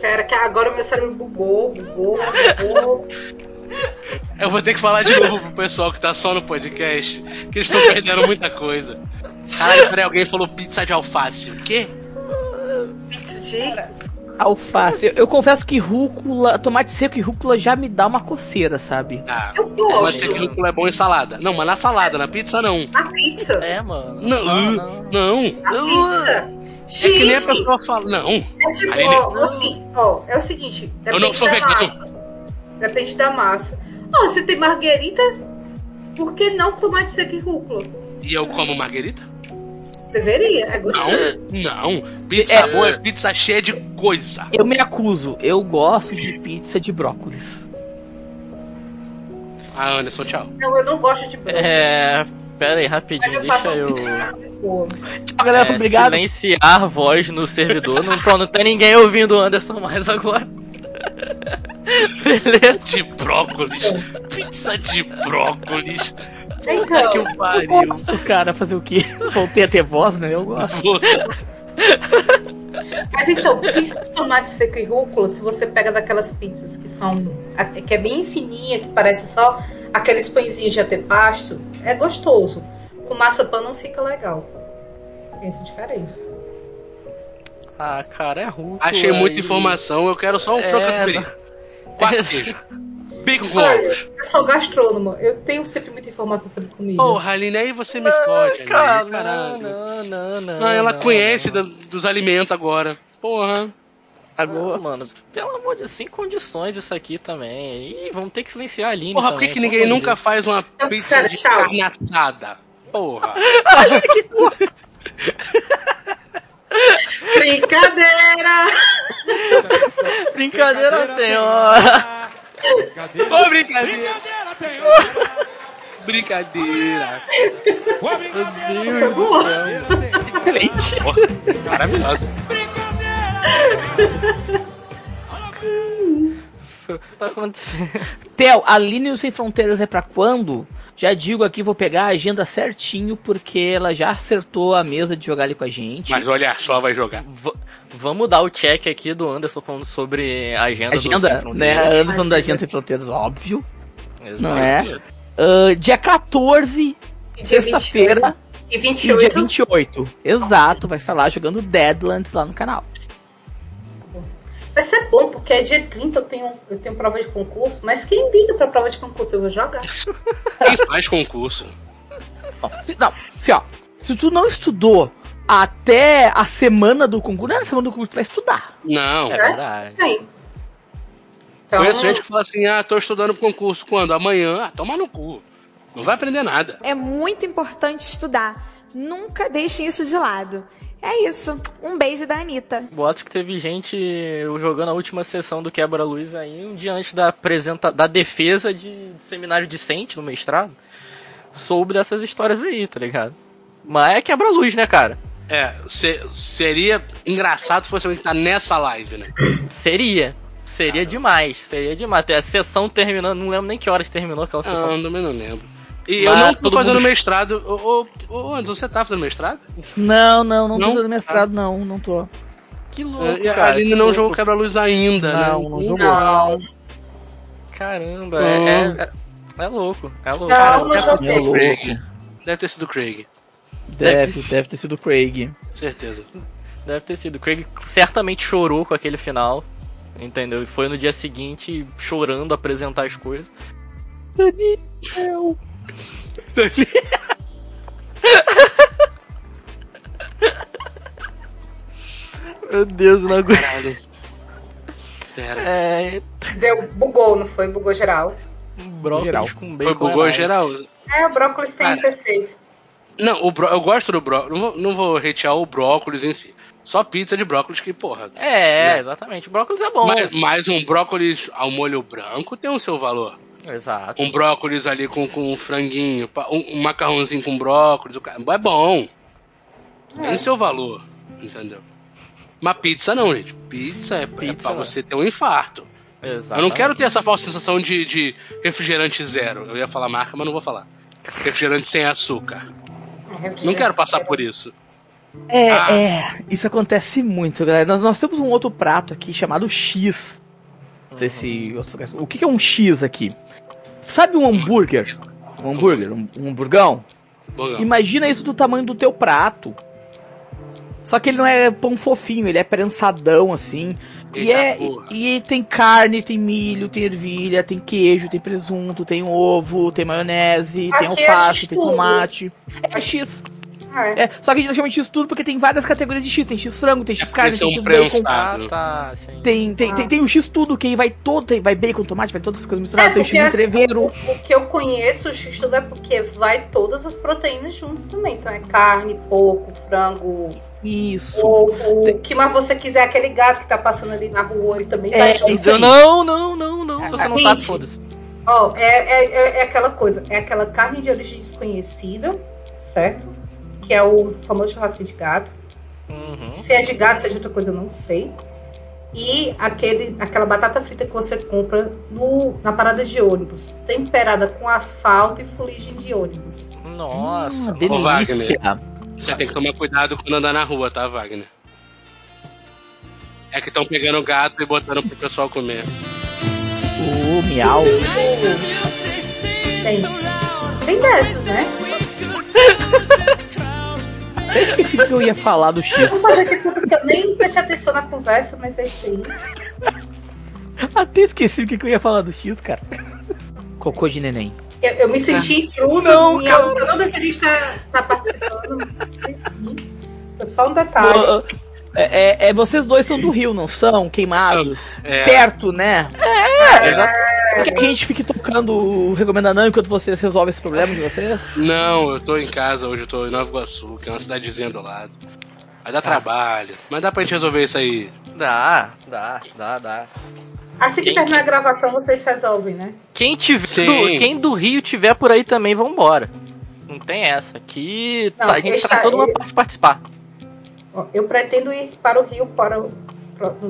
Cara, que agora o meu cérebro bugou, bugou, bugou. Eu vou ter que falar de novo pro pessoal que tá só no podcast, que eles estão perdendo muita coisa. Caralho, peraí, alguém falou pizza de alface. O quê? Pizza de... Alface. Eu, eu confesso que rúcula, tomate seco e rúcula já me dá uma coceira, sabe? Ah, Eu pode gosto. ser que rúcula é bom em salada. Não, mas na salada, na pizza não. A pizza. É, mano. Não, Ah, uh, não. A pizza. É que nem a Gente, pessoa fala. Não. é tipo, ó, assim, ó, é o seguinte, Eu depende não sou da vegano. massa. Depende da massa. Ó, você tem marguerita, por que não tomate seco e rúcula? E eu como marguerita? Deveria, é gostoso. Não, não. Pizza É. boa é pizza cheia de coisa. Eu me acuso, eu gosto de pizza de brócolis. Ah, Anderson, tchau. Não, eu não gosto de brócolis. É. Pera aí, rapidinho, eu deixa eu. Tchau, galera. É, obrigado. Silenciar a voz no servidor. Não, pronto, não tem ninguém ouvindo o Anderson mais agora. Beleza. De brócolis. Pizza de brócolis. Puta Então, que Eu o pariu. gosto, cara, fazer o quê? Voltei a ter voz, né? Eu gosto. Mas então, pizza de tomate seco e rúcula, se você pega daquelas pizzas que são. que é bem fininha, que parece só aqueles pãezinhos de antepasto, é gostoso. Com massa pão não fica legal. Tem essa diferença. Ah, cara, é rúcula. Achei muita e- informação, eu quero só um É, frango catupiry. Quatro É. queijos. Bacon com ovos. eu sou gastrônoma, eu tenho sempre muita informação sobre comida. Porra, Aline, aí você me fode, Aline. Cara, Caralho. não, não, não. Ah, ela não, conhece não. dos alimentos agora. Porra. Agora, mano, pelo amor de Deus, sem condições isso aqui também. Ih, vamos ter que silenciar a Aline Porra, por que, que ninguém nunca faz uma Então, pizza de tchau. carne assada? Porra. Brincadeira! Deus. Brincadeira tem hora. Brincadeira, Ô, brincadeira. brincadeira tem hora. Brincadeira. Ô, Meu brincadeira Deus do céu. Excelente. Maravilhosa. O que tá acontecendo? Theo, a linha do Sem Fronteiras é pra quando? Já digo aqui, vou pegar a agenda certinho, porque ela já acertou a mesa de jogar ali com a gente. Mas olha só, vai jogar. V- vamos dar o check aqui do Anderson falando sobre a agenda, do Sem agenda, né? Fronteiras. Anderson da Agenda Sem Fronteiras, óbvio. Exato. Não é? Ah, dia 14, E dia sexta-feira, 28. E e dia 28. 28. Exato, vai estar lá jogando Deadlands lá no canal. Vai ser bom, porque é dia 30 eu tenho, eu tenho prova de concurso, mas quem liga pra prova de concurso? Eu vou jogar. Quem faz concurso? Ó, se, não, se, ó, se tu não estudou até a semana do concurso, não é na semana do concurso, tu vai estudar. Não. É verdade. Tem. Então, Conheço gente que fala assim, ah, tô estudando pro concurso. Quando? Amanhã. Ah, toma no cu. Não vai aprender nada. É muito importante estudar. Nunca deixem isso de lado. É isso. Um beijo da Anitta. Boatos que teve gente jogando a última sessão do Quebra-Luz aí, um dia antes da, apresenta... da defesa de seminário decente no mestrado. Soube dessas histórias aí, tá ligado? Mas é Quebra-Luz, né, cara? É, se- seria engraçado se fosse alguém que tá nessa live, né? Seria. Seria demais. Seria demais. Até a sessão terminando, não lembro nem que horas terminou aquela sessão. Não, também não lembro. E Mas eu não tô fazendo mundo- mestrado. Ô, ô, ô, Anderson, você tá fazendo mestrado? Não, não, não, Não? tô dando mestrado, não, não tô. Que louco, É, e a cara. Aline que não louco. jogou quebra-luz ainda, Não, né? não jogou. Não, Caramba, Não. é, é, é louco. É louco. não, não é joguei. É louco. Craig. Deve ter sido Craig. Deve, deve ter sido o Craig. Certeza. Deve ter sido. O Craig certamente chorou com aquele final. Entendeu? E foi no dia seguinte chorando apresentar as coisas. Daniel. Meu Deus, não aguento. Caralho. Pera. É. Deu, bugou, não foi? Bugou geral. Brócolis Geral. com bacon. Foi bugou geral. É, o brócolis tem Cara. esse efeito. Não, o bró... eu gosto do brócolis. Não vou, não vou hatear o brócolis em si. Só pizza de brócolis que, porra. É, Né? exatamente. O brócolis é bom. Mas, mas um brócolis ao molho branco tem o seu valor. Exato. Um brócolis ali com, com um franguinho, um, um macarrãozinho com brócolis, é bom. Tem seu valor, entendeu? Mas pizza não, gente. Pizza é, é Pizza pra não. você ter um infarto. Exato. Eu não quero ter essa falsa sensação de, de refrigerante zero. Eu ia falar marca, mas não vou falar. Refrigerante sem açúcar. Não quero passar por isso. É, Ah. é, isso acontece muito, galera. Nós, nós temos um outro prato aqui chamado X. Não sei se. O que que é um X aqui? Sabe um hambúrguer? Um hambúrguer? Um, um hamburgão? Imagina isso do tamanho do teu prato. Só que ele não é pão fofinho, ele é prensadão assim. E, é, e, e tem carne, tem milho, tem ervilha, tem queijo, tem presunto, tem ovo, tem maionese, tem Aqui é alface, X tem tomate. É X. É. É, só que a gente não chama de X tudo porque tem várias categorias de X. Tem X frango, tem X carne, tem é X bacon. Ah, tá. Sim. Tem, tem, tem, tem o X tudo, que aí vai todo, tem, vai bacon, tomate, vai todas as coisas misturadas, É, tem o X porque assim, entreveiro. O, o que eu conheço, o X tudo é porque vai todas as proteínas juntas também. Então é carne, porco, frango, Isso. ovo. Tem- O que mais você quiser, aquele gato que tá passando ali na rua, ele também É, vai junto. isso aí. Não, não, não, não. Se você não sabe, Gente. foda-se. Ó, é, é, é, é aquela coisa, é aquela carne de origem desconhecida, certo? Que é o famoso churrasco de gato. Uhum. Se é de gato, se é de outra coisa, eu não sei. E aquele, aquela batata frita que você compra no, na parada de ônibus, temperada com asfalto e fuligem de ônibus. Nossa. Hum, delícia. Você tem que tomar cuidado quando andar na rua, tá, Wagner? É que estão pegando gato e botando pro pessoal comer. O miau. Tem, tem dessas, né? Eu esqueci que eu ia falar do X. Fazer de conta que eu nem prestei atenção na conversa, mas é isso aí. Até esqueci o que eu ia falar do X, cara. Cocô de neném. Eu, eu me senti intrusa Não, em algo que eu não deveria estar, estar participando. Enfim, Isso é só um detalhe. É, é- é- vocês dois são do Rio, não são? Queimados. É. Perto, né? É. Quer que a gente fique tocando o Recomenda Não enquanto vocês resolvem esse problema de vocês? Não, eu tô em casa hoje, eu tô em Nova Iguaçu, que é uma cidadezinha do lado. Vai dar trabalho, mas dá pra gente resolver isso aí. Dá, dá, dá, dá. Assim que Quem- terminar a gravação, vocês resolvem, né? Quem tiver do, quem do Rio tiver por aí também, vambora. Não tem essa. Aqui Não, tá- a gente tá todo mundo eu- pra participar. Eu pretendo ir para o Rio para o,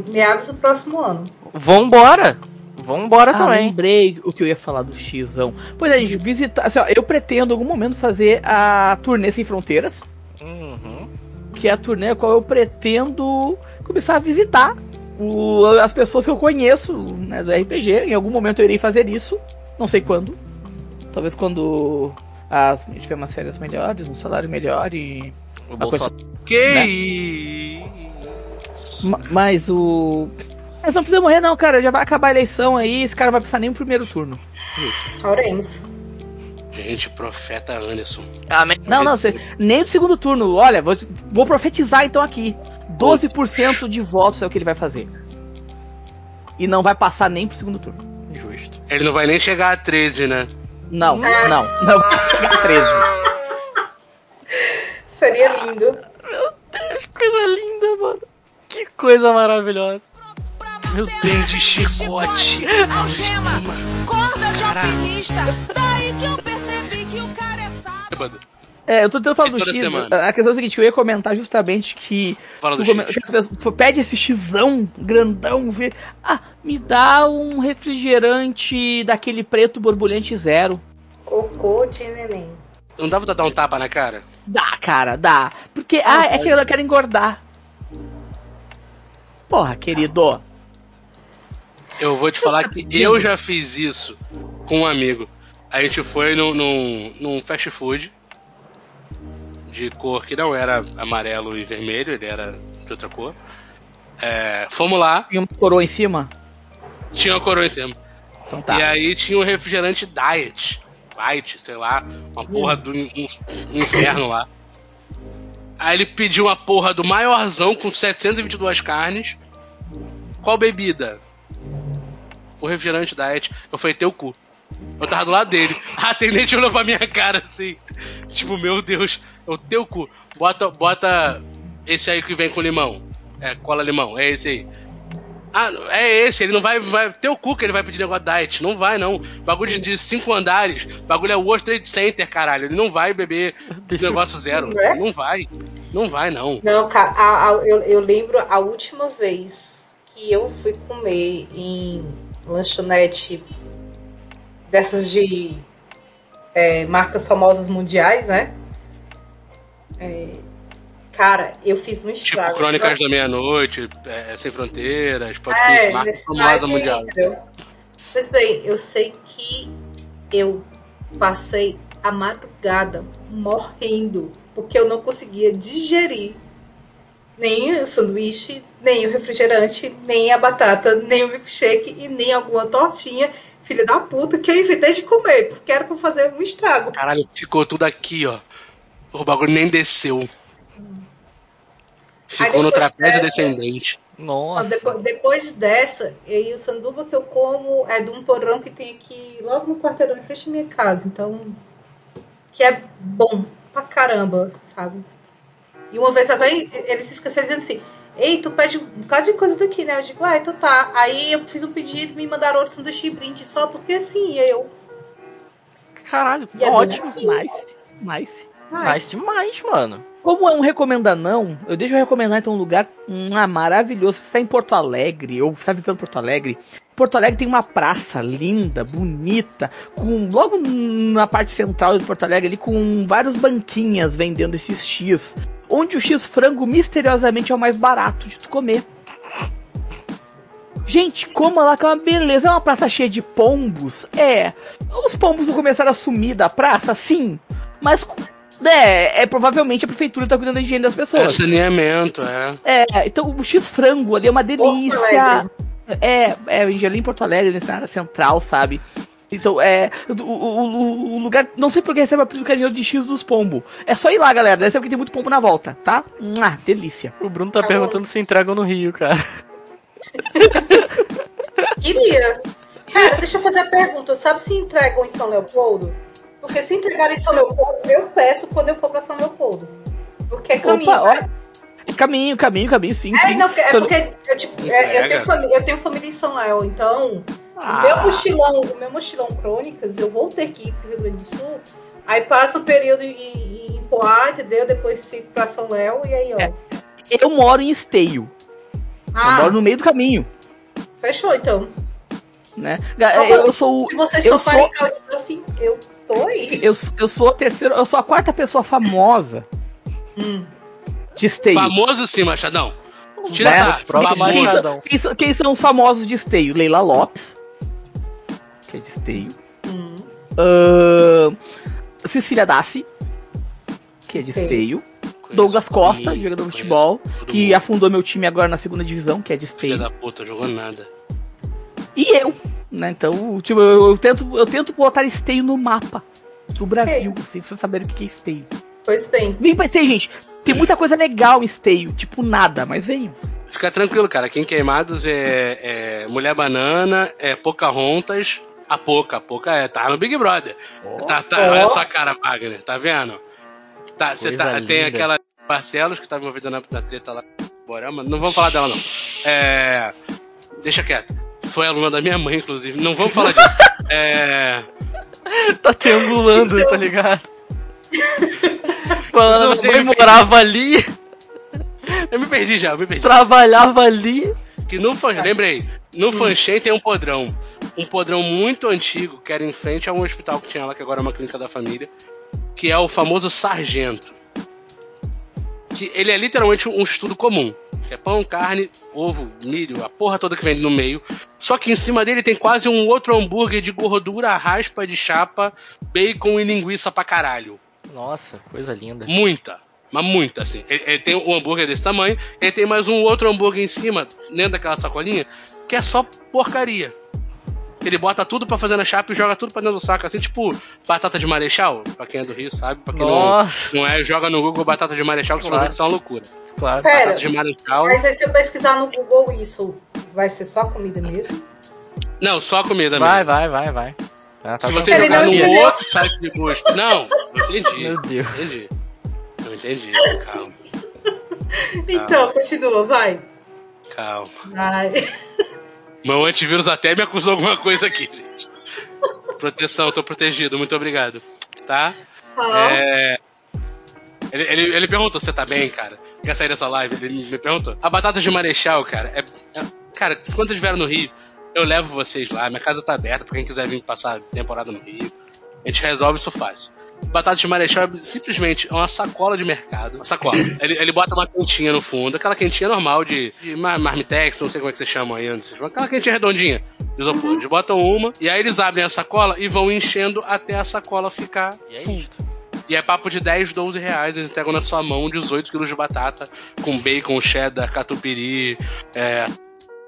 meados do próximo ano. Vambora! Vambora Ah, também. lembrei o que eu ia falar do Xão. Pois é, a gente visitar. Assim, ó, eu pretendo em algum momento fazer a turnê Sem Fronteiras, Uhum. que é a turnê a qual eu pretendo começar a visitar o- as pessoas que eu conheço né, do RPG. Em algum momento eu irei fazer isso, não sei quando. Talvez quando as, a gente tiver umas férias melhores, um salário melhor e. O Bolsonaro. coisa- Que Né? isso? Ma- Mas o. Mas não precisa morrer, não, cara. Já vai acabar a eleição aí, esse cara não vai passar nem o primeiro turno. Oremos. Gente, profeta Anderson. Amém. Não, não, você, nem do segundo turno. Olha, vou, vou profetizar então aqui. 12% de votos é o que ele vai fazer. E não vai passar nem pro segundo turno. Justo. Ele não vai nem chegar a 13, né? Não, não, não vai chegar a 13. Seria lindo. Que coisa linda, mano. Que coisa maravilhosa. Meu Deus. De chicote. Algema, corda de alpinista. Daí que eu percebi que o cara é sábio. Bêbado. É, eu tô tentando falar É do X. semana. A questão é a seguinte, eu ia comentar justamente que. Fala do come- X. que pede esse xão grandão, vê. Ah, me dá um refrigerante daquele preto borbulhante zero. Cocô de neném. Não dá pra dar um tapa na cara? Dá, cara, dá. Porque, ah, é que eu quero engordar. Porra, querido. Eu vou te falar que eu já fiz isso com um amigo. A gente foi num, num, num fast food de cor que não era amarelo e vermelho, ele era de outra cor. É, fomos lá, E uma coroa em cima? tinha uma coroa em cima. Então tá. E aí tinha um refrigerante diet. Light, sei lá, uma porra do um, um inferno lá. Aí ele pediu uma porra do maiorzão com 722 carnes. Qual bebida? O refrigerante diet. Eu falei, teu cu. Eu tava do lado dele. A atendente olhou pra minha cara assim. Tipo, meu Deus, o teu cu. Bota, bota esse aí que vem com limão. É, cola limão, é esse aí. Ah, é esse, ele não vai. vai teu cu que ele vai pedir negócio diet. Não vai, não. Bagulho de, cinco andares. Bagulho é World Trade Center, caralho. Ele não vai beber negócio zero. Né? Não vai. Não vai, não. Não, cara, a- a- eu, eu lembro a última vez que eu fui comer em lanchonete dessas de é, marcas famosas mundiais, né? É, cara, eu fiz um Tipo, estrago. Crônicas da Meia-Noite, é, Sem Fronteiras, pode É, é, marca famosa mundial. entendeu? Pois bem, eu sei que eu passei a madrugada morrendo porque eu não conseguia digerir nem o sanduíche, nem o refrigerante, nem a batata, nem o milkshake e nem alguma tortinha, filha da puta, que eu inventei de comer, porque era pra fazer um estrago. Caralho, ficou tudo aqui, ó. O bagulho nem desceu. Ficou no trapézio dessa- descendente. Nossa. Depois, depois dessa, e o sanduba que eu como é de um porão que tem aqui logo no quarteirão em frente à minha casa. Então, que é bom pra caramba, sabe? E uma vez até ele se esqueceu dizendo assim: Ei, tu pede um bocado de coisa daqui, né? Eu digo, ah, então tá. Aí eu fiz um pedido, me mandaram outro sanduíche de brinde só porque assim, e aí eu. Caralho, E é ótimo. assim. Nice, nice. Nice demais, mano. Como é um recomenda não, eu deixo eu recomendar então um lugar hum, ah, maravilhoso. Você está em Porto Alegre, ou você está visitando Porto Alegre. Porto Alegre tem uma praça linda, bonita, com logo na parte central de Porto Alegre ali com vários banquinhas vendendo esses X, onde o X frango misteriosamente é o mais barato de tu comer. Gente, coma lá que é uma beleza. É uma praça cheia de pombos? É. Os pombos não começaram a sumir da praça? Sim. Mas é, é provavelmente a prefeitura tá cuidando da higiene das É pessoas. saneamento, é. É, então o X frango ali é uma delícia. É, é, ali em Porto Alegre, nessa área central, sabe? Então, é. O, o- o- o lugar. Não sei porque recebe apelido carinhoso de X dos Pombo. É só ir lá, galera. Deve ser porque tem muito pombo na volta, tá? Ah, delícia. O Bruno tá Tá perguntando se entregam no Rio, cara. Queria. Cara, deixa eu fazer a pergunta. Sabe se entregam em São Leopoldo? Porque se entregarem em São Leopoldo, eu peço quando eu for pra São Leopoldo. Porque é caminho. Opa, né? ó. Caminho, caminho, caminho, sim, É, sim. não, é Só- porque eu, tipo, é, eu, tenho família, eu tenho família em São Léo, então Ah. o meu mochilão, o meu mochilão crônicas, eu vou ter que ir pro Rio Grande do Sul. Aí passa o período em, em Poá, entendeu? Depois sigo pra São Léo e aí, ó. É. Eu moro em Esteio. Eu ah, moro no meio do caminho, fechou então. né? Eu sou. o- Se vocês eu toparem sou- Couchsurfing, eu tô aí. Eu, eu sou a terceira. Eu sou a quarta pessoa famosa Hum. de Esteio. Famoso sim, Machadão. Tira Né? essa famoso. Quem, quem são- quem são os famosos de esteio? Leila Lopes, que é de esteio. Hum. Ahn, Cecília Dassi, que é de esteio. Conheço Douglas Costa, ninguém, jogador de futebol, que mundo. afundou meu time agora na segunda divisão, que é de Filha esteio. da puta, jogou nada. E eu, né? Então, tipo, eu, eu tento, eu tento botar esteio no mapa do Brasil, assim, pra vocês saberem o que é esteio. Pois bem. Vem pra esteio, gente. Tem muita coisa legal em esteio, tipo nada, mas venham. Fica tranquilo, cara. Aqui em Queimados é, é Mulher Banana, é Pocahontas, a Poca. A Poca é, tá no Big Brother. Tá, tá, Ó. Olha só a cara, Wagner, tá vendo? Tá, você tá, tem aquela Barcelos que tá envolvida na, na treta lá. Bora, mas não vamos falar dela, não. É. Deixa quieto. Foi aluna da minha mãe, inclusive. Não vamos falar disso. É. Tá triangulando, tá ligado? Falando, Não a sei, mãe eu- morava ali, Eu me perdi já, eu me perdi. trabalhava ali. Que no Fan... Lembrei, no Fanchen tem um podrão. Um podrão muito antigo, que era em frente a um hospital que tinha lá, que agora é uma clínica da família. Que é o famoso Sargento. Que ele é literalmente um estudo comum. Que é pão, carne, ovo, milho, a porra toda que vende no meio. Só que em cima dele tem quase um outro hambúrguer de gordura, raspa de chapa, bacon e linguiça pra caralho. Nossa, coisa linda. Muita. Mas muita, assim. Ele, ele tem um hambúrguer desse tamanho, ele tem mais um outro hambúrguer em cima, dentro daquela sacolinha, que é só porcaria. Ele bota tudo pra fazer na chapa e joga tudo pra dentro do saco, assim, tipo batata de marechal, pra quem é do Rio, sabe? Pra quem não, Nossa, não é, joga no Google batata de marechal, que que isso é uma loucura. claro. Pera, Batata de marechal. mas aí se eu pesquisar no Google isso, vai ser só comida mesmo? Não, só a comida Vai, mesmo. vai, vai, vai. Ah, tá Se você jogar não no entendeu. outro site de busca. Não, eu entendi. Meu Deus. Entendi. Eu entendi. Calma, Então, continua, vai. calma. Ai. Meu antivírus até me acusou alguma coisa aqui, gente. Proteção, tô protegido, muito obrigado. Tá? Ah, É. Ele, ele, ele perguntou: você tá bem, cara? Quer sair dessa live? Ele me perguntou. A batata de marechal, cara, é. é- cara, quando vocês estiverem no Rio, eu levo vocês lá. Minha casa tá aberta pra quem quiser vir passar temporada no Rio. A gente resolve isso fácil. Batata de marechal é simplesmente uma sacola de mercado. Uma sacola. Ele, ele bota uma quentinha no fundo, aquela quentinha normal de, de mar- marmitex, não sei como é que vocês chamam aí, sei, aquela quentinha redondinha de isopor. Eles botam uma, e aí eles abrem a sacola e vão enchendo até a sacola ficar E é isto. E é papo de 10, 12 reais. Eles entregam na sua mão 18 quilos de batata com bacon, cheddar, catupiry, é,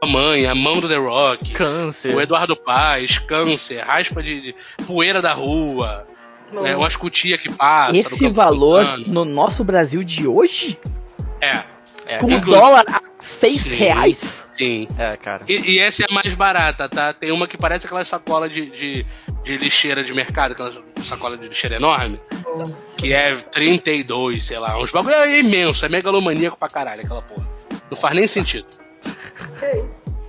a mãe, a mão do The Rock, Câncer. o Eduardo Paz, câncer, raspa de, de poeira da rua, não. é, umas cutia que passa. Esse valor no nosso Brasil de hoje? É, É, Com inclusive- dólar a 6 Sim. reais? sim. É, cara. E, e essa é a mais barata, tá? Tem uma que parece aquela sacola de, de, de lixeira de mercado, aquela sacola de lixeira enorme, Nossa. que é 32, sei lá. Uns bagulho é imenso, é megalomaníaco pra caralho aquela porra. Não faz nem sentido. Ok.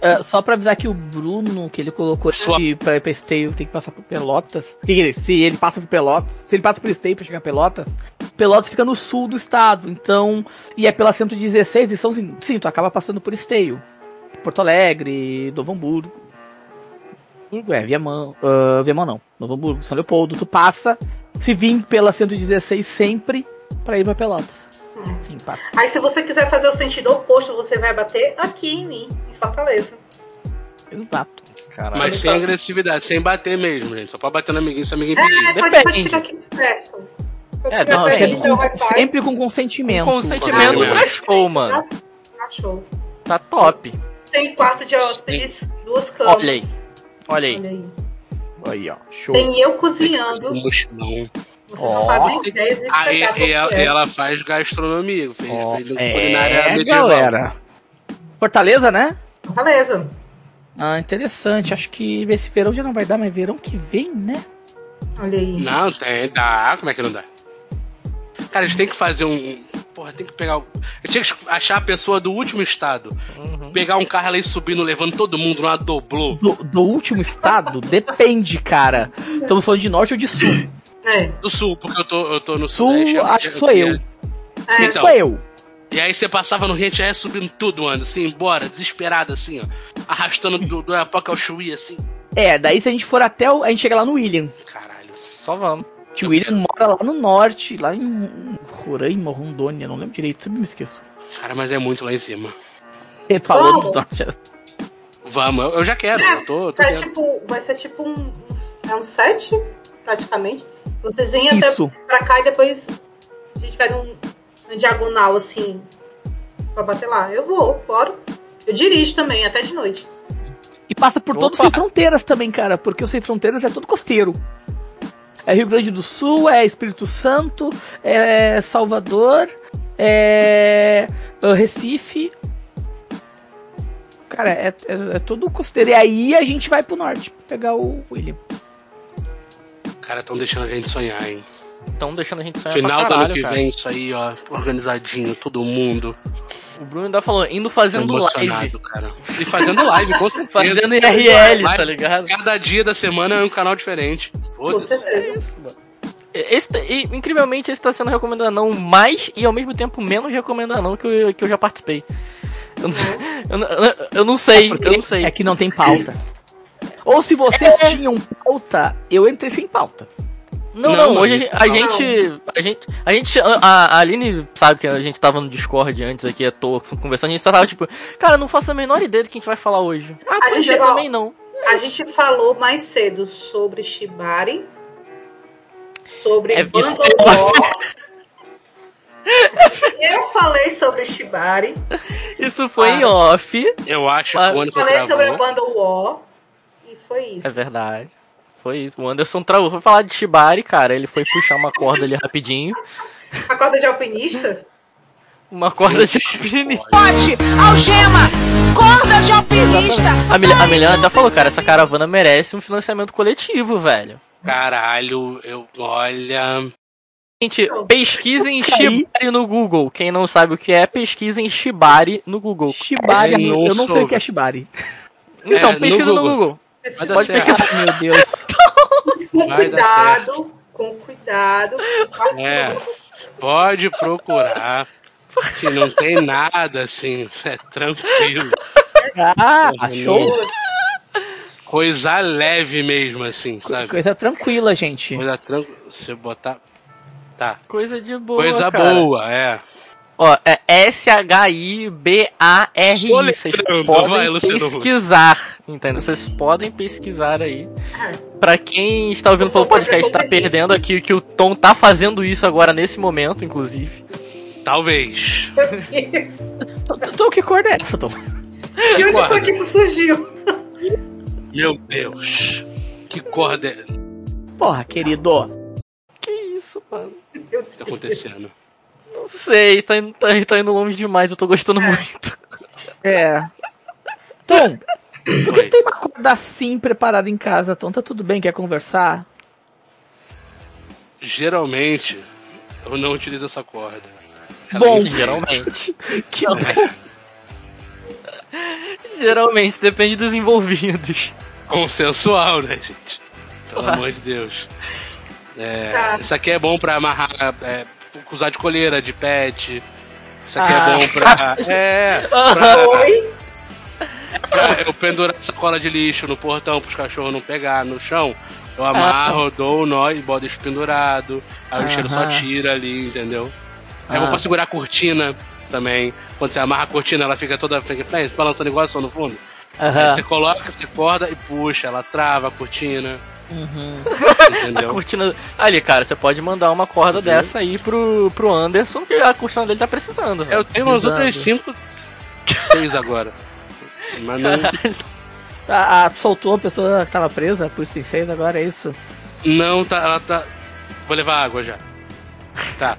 É, só pra avisar que o Bruno, que ele colocou Sua- que pra, pra Esteio tem que passar por Pelotas. Que ele- se ele passa por Pelotas, se ele passa por Esteio pra chegar a Pelotas, Pelotas fica no sul do estado. Então, e é pela 116 e são, sim, tu acaba passando por Esteio. Porto Alegre, Novo Hamburgo. Hamburgo é, Viamão, ah, Viamão não, Novo Hamburgo, São Leopoldo. Tu passa, se vir pela 116 sempre pra ir pra Pelotas. Sim, passa. Aí, se você quiser fazer o sentido oposto, você vai bater aqui em mim, em Fortaleza. Exato. Caralho. Mas sem agressividade, sem bater mesmo, gente. Só pode bater no amiguinho se o amiguinho É, pedir. pode, Depende. pode aqui perto. É, não, perto, sempre vai com, sempre com consentimento. Consentimento Consentimento. pra show, mano. Tá show. Tá top. Tem quarto de hóspedes, duas camas. Olha aí. Olha aí. Olha aí. Aí, ó. Show. Tem eu cozinhando. Mochilão. Vocês Ó. não fazem ideia do Aí e ela, e é. ela faz gastronomia, fez, Ó, fez é, culinária medieval. galera. Fortaleza, né? Fortaleza. Ah, interessante. Acho que esse verão já não vai dar, mas verão que vem, né? Olha aí. Não, tem, dá. Como é que não dá? Cara, a gente tem que fazer um. Porra, tem que pegar. o- A gente tinha que achar a pessoa do último estado. Uhum. Pegar um carro ali subindo, levando todo mundo numa doblô. Do, do último estado, depende, cara. Estamos falando de norte ou de sul. É. Do sul, porque eu tô, eu tô no Sul, sudeste. acho que sou eu. É, Então. Sou eu. E aí você passava no gente ia subindo tudo, mano, assim, embora, desesperado, assim, ó. Arrastando do, do Iapoca ao Chuí, assim. É, daí se a gente for até o. A gente chega lá no William. Caralho. Só vamos. Que o William mora lá no norte, lá em Roraima, Rondônia, não lembro direito, sempre me esqueço. Cara, mas é muito lá em cima. Ele falou Vamos. do norte. Vamos, eu, eu já quero, eu tô, tô vai, tipo, vai ser tipo um- É um set, praticamente. Vocês vêm até Isso. pra cá e depois a gente vai num, num diagonal assim. Pra bater lá. Eu vou, bora. Eu dirijo também, até de noite. E passa por todo o Opa. Sem Fronteiras também, cara, porque o Sem Fronteiras é todo costeiro. É Rio Grande do Sul, é Espírito Santo, é Salvador, é é Recife. Cara, é, é, é todo costeiro. E aí a gente vai pro norte pegar o William. Cara, estão deixando a gente sonhar, hein? Estão deixando a gente sonhar Final pra do ano que cara. vem, isso aí, ó, organizadinho, todo mundo. O Bruno ainda falou, indo fazendo live. cara. E fazendo live, com certeza. Fazendo IRL, tá Live. ligado? Cada dia da semana é um canal diferente. Com Foda-se. certeza. Esse, tá- e, incrivelmente, esse tá sendo recomendado não mais e ao mesmo tempo menos recomendado não que eu, que eu já participei. Eu, não- eu, não- eu não sei, eu não sei. É que não tem pauta. Ou se vocês tinham pauta, eu entrei sem pauta. Não, Não, não, hoje a não. gente, a gente. A gente. A, a Aline sabe que a gente tava no Discord antes aqui à toa, conversando, a gente só tava tipo, cara, não faço a menor ideia do que a gente vai falar hoje. Ah, A gente- é, também não. A gente falou mais cedo sobre Shibari. Sobre É, Bangalore. Eu falei sobre Shibari. Isso foi Ah. em off. Eu acho que o ano que Falei sobre banda War. Foi isso. É verdade. Foi isso. O Anderson travou. Foi falar de Shibari, cara. Ele foi puxar uma corda ali rapidinho. A corda de alpinista? Uma corda de alpinista. Pote, algema, corda de alpinista. A, Mil a Milena até falou, cara, essa caravana merece um financiamento coletivo, velho. Caralho, eu. Olha. Gente, pesquisem. Shibari no Google. Quem não sabe o que é, pesquisem Shibari no Google. Shibari, É, não eu não sei o que é Shibari. Então, É, no pesquisa no Google. Google. Vai dar Pode certo. pesquisar. Meu Deus. Com Vai cuidado. Com cuidado. Com É. Pode procurar. Se não tem nada assim, é tranquilo. Ah, Porra, show. Coisa leve mesmo, assim, sabe? Coisa tranquila, gente. Coisa tranquila. Se eu botar. Tá. Coisa de boa, Coisa cara. boa, é. Ó, é S-H-I-B-A-R-I. Vocês podem vai, pesquisar, entendeu? Vocês podem pesquisar aí. Pra quem está ouvindo pelo podcast, tá perdendo aqui que o Tom tá fazendo isso agora nesse momento, inclusive. Talvez. Então que cor é essa, Tom? De onde foi que isso surgiu? Meu Deus. Que corda é Porra, querido. Que isso, mano? que tá acontecendo? Não sei, tá indo, tá, tá indo longe demais, eu tô gostando muito. É. Tom, por que tem uma corda assim preparada em casa, Tom? Tá tudo bem? Quer conversar? Geralmente, eu não utilizo essa corda. Bom. Geralmente. Que É. Geralmente, depende dos envolvidos. Consensual, né, gente? Pelo amor de Deus. É, Tá. Isso aqui é bom pra amarrar, é, usar de coleira, de pet. Isso aqui Ah. é bom pra. É, pra, Oi? pra eu pendurar sacola de lixo no portão pros cachorros não pegar no chão. Eu amarro, dou o nó e boto deixo pendurado. Aí o lixeiro só tira ali, entendeu? É Ah. bom pra segurar a cortina também. Quando você amarra a cortina, ela fica toda balançando igual som no fundo. Aí Aham. você coloca, você corda e puxa, ela trava a cortina. Uhum. A Entendeu? cortina. Ali, cara, você pode mandar uma corda dessa aí pro, pro Anderson, que a cortina dele tá precisando. velho. Eu tenho umas outras cinco, seis agora. Mas não, Ah, ah, tu soltou a pessoa que tava presa, por isso tem seis agora, é isso? não tá, ela tá. Vou levar água já. Tá,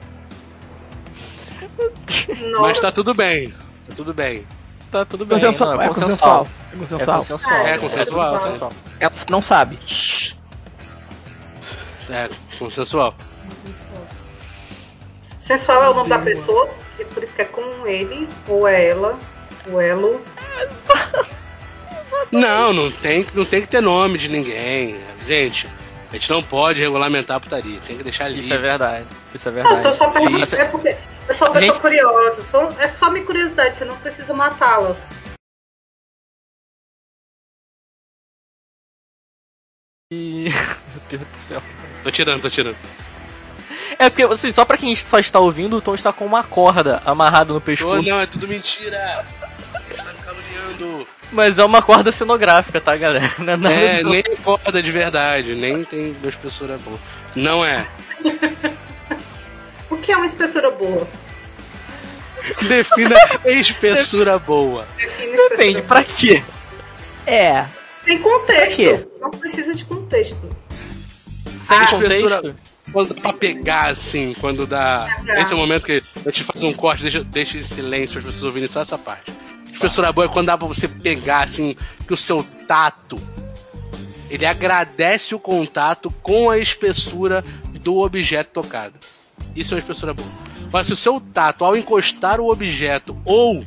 Nossa. mas tá tudo bem. Tá tudo bem. Tá tudo bem. Consensual, não, é consensual. É É consensual. consensual. Ah, É consensual, consensual. sim. Ela não sabe. É, consensual. Sensual é o nome da pessoa, e por isso que é com ele, ou é ela, ou elo. Não, não tem, não tem que ter nome de ninguém. Gente, a gente não pode regulamentar a putaria. Tem que deixar livre. Isso é verdade. Isso é Não, eu verdade. tô só perguntando. Mas- É porque eu sou uma pessoa Gente- curiosa. sou- é só minha curiosidade, você não precisa matá-la. E- Meu Deus do céu. Tô tirando, tô tirando. É porque, assim, só pra quem só está ouvindo, o Tom está com uma corda amarrada no pescoço. não, é tudo mentira. Você tá me caluniando. Mas é uma corda cenográfica, tá, galera? Não é nada É, do- nem corda de verdade, nem tem duas pessoas boas. Não é. O que é uma espessura boa? Defina espessura boa. Define espessura Depende, boa. pra quê? Tem É. Pra quê? contexto. Não precisa de contexto. Sem Ah, contexto? espessura- Quando dá pra pegar, assim, quando dá. É. Esse é o momento que a gente faz um corte, deixa, deixa em silêncio as pessoas ouvirem só essa parte. Espessura boa é quando dá pra você pegar, assim, que o seu tato. Ele agradece o contato com a espessura do objeto tocado. Isso é uma espessura boa. Mas se o seu tato, ao encostar o objeto ou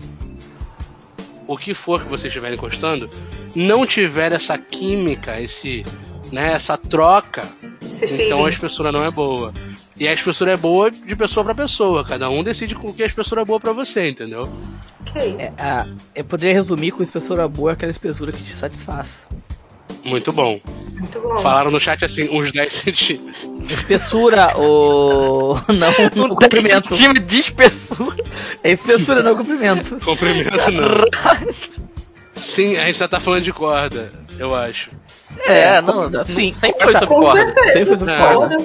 o que for que você estiver encostando, não tiver essa química, esse, né, essa troca, Esse então a espessura não é boa. E a espessura é boa de pessoa pra pessoa. Cada um decide com que a espessura é boa pra você, entendeu? Ok. É, ah, eu poderia resumir com espessura boa é aquela espessura que te satisfaz. Muito bom. Muito bom. Falaram no chat assim, uns 10 centímetros. Espessura ou. Não, o comprimento. Time de espessura. É espessura, não comprimento. Comprimento não. Sim, a gente já tá falando de corda, eu acho. É, não, corda, não- sim. sempre foi corda. sobre Com corda. Sempre certeza. foi sobre É. corda.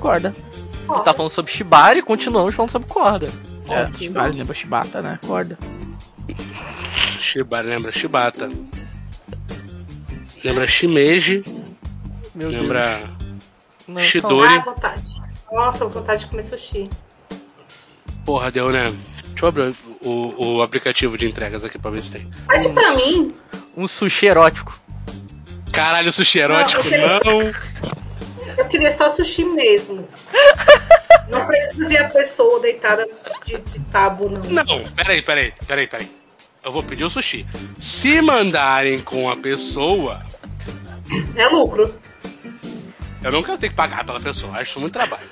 Corda. Corda. Tá falando sobre Shibari e continuamos falando sobre corda. É, Shibata, lembra Shibata, né? Corda. Shibata, lembra Shibata. Lembra Shimeji, Meu lembra Deus. Shidori. Ah, vontade. Nossa, vontade de comer sushi. Porra, deu, né? Deixa eu abrir o, o aplicativo de entregas aqui pra ver se tem. Pede pra mim. Um sushi erótico. Caralho, sushi erótico, Não, eu não! Eu queria só sushi mesmo. Não precisa ver a pessoa deitada de, de tábua, não. Não, peraí, peraí, peraí, peraí. Eu vou pedir o sushi. Se mandarem com a pessoa, É lucro. eu não quero ter que pagar pela pessoa, acho muito trabalho.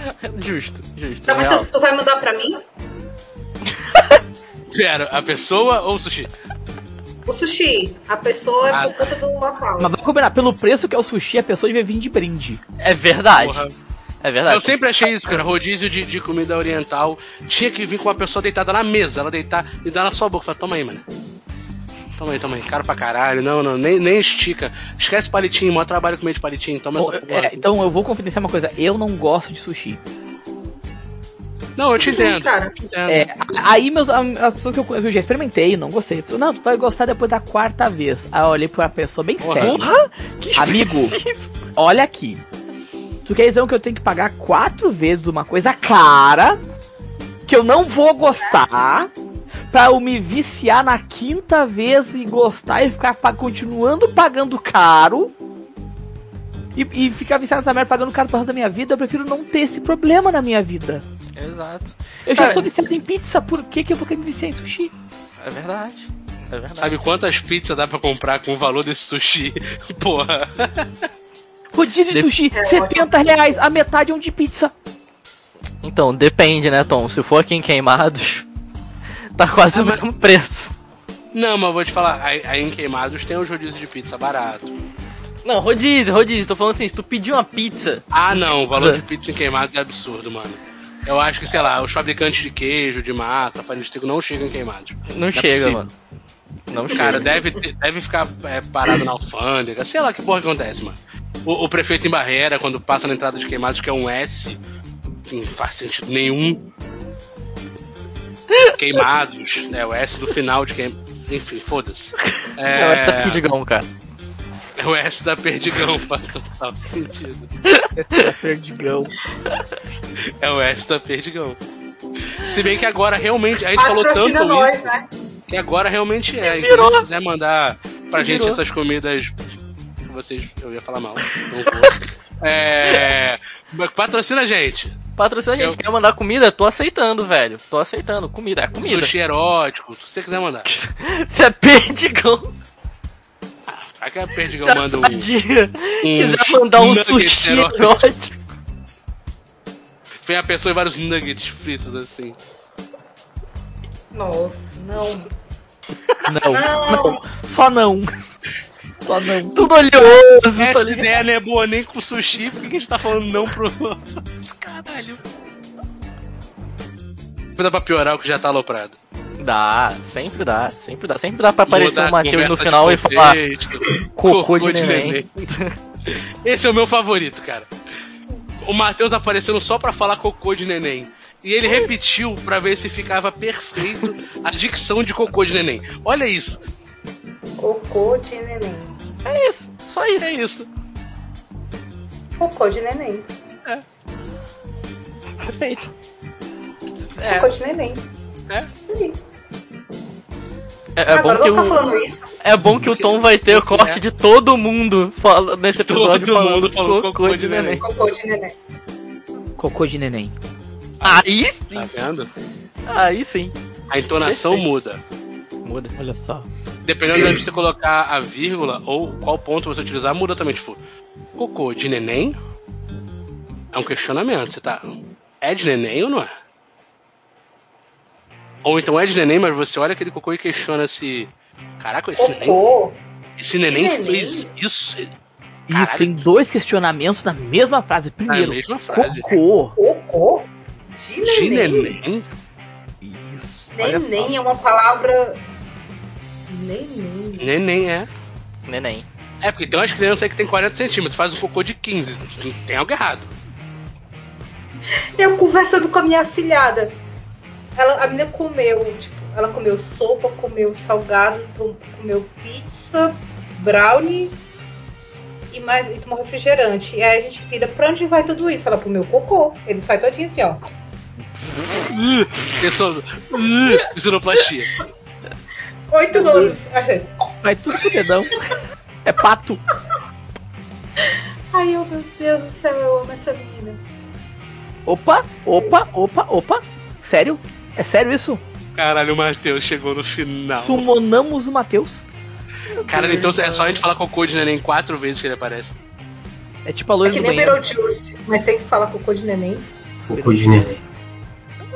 Justo, justo. Tá, mas real. tu, tu vai mandar pra mim? Pera, a pessoa ou o sushi? O sushi. A pessoa é Ah. por conta do local. Mas vamos combinar, pelo preço que é o sushi, a pessoa devia vir de brinde. É verdade. Porra. É verdade. Eu sempre achei isso, cara. Rodízio de, de comida oriental tinha que vir com uma pessoa deitada na mesa, ela deitar e dar na sua boca. Fala, toma aí, mano. Toma aí, toma aí. Caro pra caralho. Não, não, nem, nem estica. Esquece palitinho, maior trabalho comer de palitinho. Toma Bom, essa porra. é, então eu vou confidenciar uma coisa, eu não gosto de sushi. Não, eu te entendo. Cara. eu te entendo. É, aí meus, as pessoas que eu, eu já experimentei, não gostei. Pessoa, Não, tu vai gostar depois da quarta vez. Aí eu olhei pra pessoa bem Porra. séria. Que Amigo, olha aqui. Tu quer dizer que eu tenho que pagar quatro vezes uma coisa cara que eu não vou gostar pra eu me viciar na quinta vez e gostar e ficar pa- continuando pagando caro e, e ficar viciado nessa merda pagando caro pro resto da minha vida? Eu prefiro não ter esse problema na minha vida. Exato. Eu já Cara, sou viciado em pizza, por que, que eu vou querer me viciar em sushi? É verdade. É verdade. Sabe quantas pizzas dá pra comprar com o valor desse sushi? Porra. Rodízio de sushi, 70 reais, a metade é um de pizza. Então, depende, né, Tom? Se for aqui em Queimados, tá quase Ah, o mesmo preço. Não, mas vou te falar, aí, aí em Queimados tem os rodízios de pizza barato. Não, rodízio, rodízio. Tô falando assim, se tu pedir uma pizza, Ah, não, o valor de pizza em Queimados é absurdo, mano. Eu acho que, sei lá, os fabricantes de queijo, de massa, farinha de trigo não chegam em Queimados. não é chega, possível. mano. Não Cara, chega. deve, deve ficar é, parado na alfândega, sei lá que porra que acontece, mano. O, o prefeito em Barreira, quando passa na entrada de Queimados, que é um S, que não faz sentido nenhum. Queimados, é o S do final de Queimados. Enfim, foda-se. É, Não, essa tá pedigão, cara. é o S da Perdigão, faz total sentido. Perdigão. É o S da Perdigão. Se bem que agora realmente. A gente falou tanto nós, isso né? que agora realmente é. Então, se quiser mandar pra gente Virou. essas comidas. que Vocês. Eu ia falar mal. Não vou. É. Patrocina a gente. Patrocina a gente, Eu- quer mandar comida? Tô aceitando, velho. Tô aceitando. Comida, é comida. Sushi erótico, se você quiser mandar. Se é perdigão, Pra que a Perdigão manda um. sadia um quiser mandar um sushi erótico. erótico. Vem a pessoa e vários nuggets fritos assim. Nossa, não. Não, não, só não. Só não. Tudo oleoso, tá Essa ligado? ideia não é boa nem com sushi, por que a gente tá falando não pro. Caralho. Dá pra piorar o que já tá aloprado. Dá, sempre dá, sempre dá. Sempre dá pra aparecer o Matheus no de final e falar cocô de neném. Esse é o meu favorito, cara. O Matheus aparecendo só pra falar cocô de neném. E ele repetiu pra ver se ficava perfeito a dicção de cocô de neném. Olha isso. Cocô de neném. É isso, só isso. É isso. Cocô de neném. Perfeito. É. Cocô de neném. É. Sim. É, é bom que o, falando isso. é bom que o Tom vai ter o corte de todo mundo fala, nesse episódio Todo falando mundo falando cocô de neném. Cocô de neném. Cocô de neném. Aí sim, Tá vendo? aí sim. A entonação Perfeito. muda. Muda. Olha só. Dependendo de você colocar a vírgula ou qual ponto você utilizar, muda também. Tipo, cocô de neném? É um questionamento. Você tá. É de neném ou não é? Ou então é de neném, mas você olha aquele cocô e questiona se. Caraca, esse neném. Cocô. Esse neném neném? fez isso. Isso, Caralho. tem dois questionamentos na mesma frase. Na Primeiro, mesma frase. cocô. Cocô? De De neném. neném? Isso. Neném é uma palavra. Neném. Neném é. Neném. É, porque tem umas crianças aí que tem 40 centímetros, faz um cocô de 15. Tem algo errado. Eu conversando com a minha afilhada. Ela, a menina comeu, tipo, ela comeu sopa, comeu salgado, tom- comeu pizza, brownie e mais e tomou refrigerante. E aí a gente vira, pra onde vai tudo isso? Ela comeu cocô. Ele sai todinho assim, ó. Pessoa. Sinoplastia. Oito anos. Achei. Vai tudo pro dedão. É pato. Ai, eu, meu Deus do céu, eu amo essa menina. Opa, opa, opa, opa. Sério? É sério isso? Caralho, o Matheus chegou no final. Sumonamos o Matheus. Cara, então é só a gente falar cocô de neném quatro vezes que ele aparece. É tipo a É loira que do nem banheiro. Beetlejuice, mas tem que falar cocô de neném. Cocô de neném.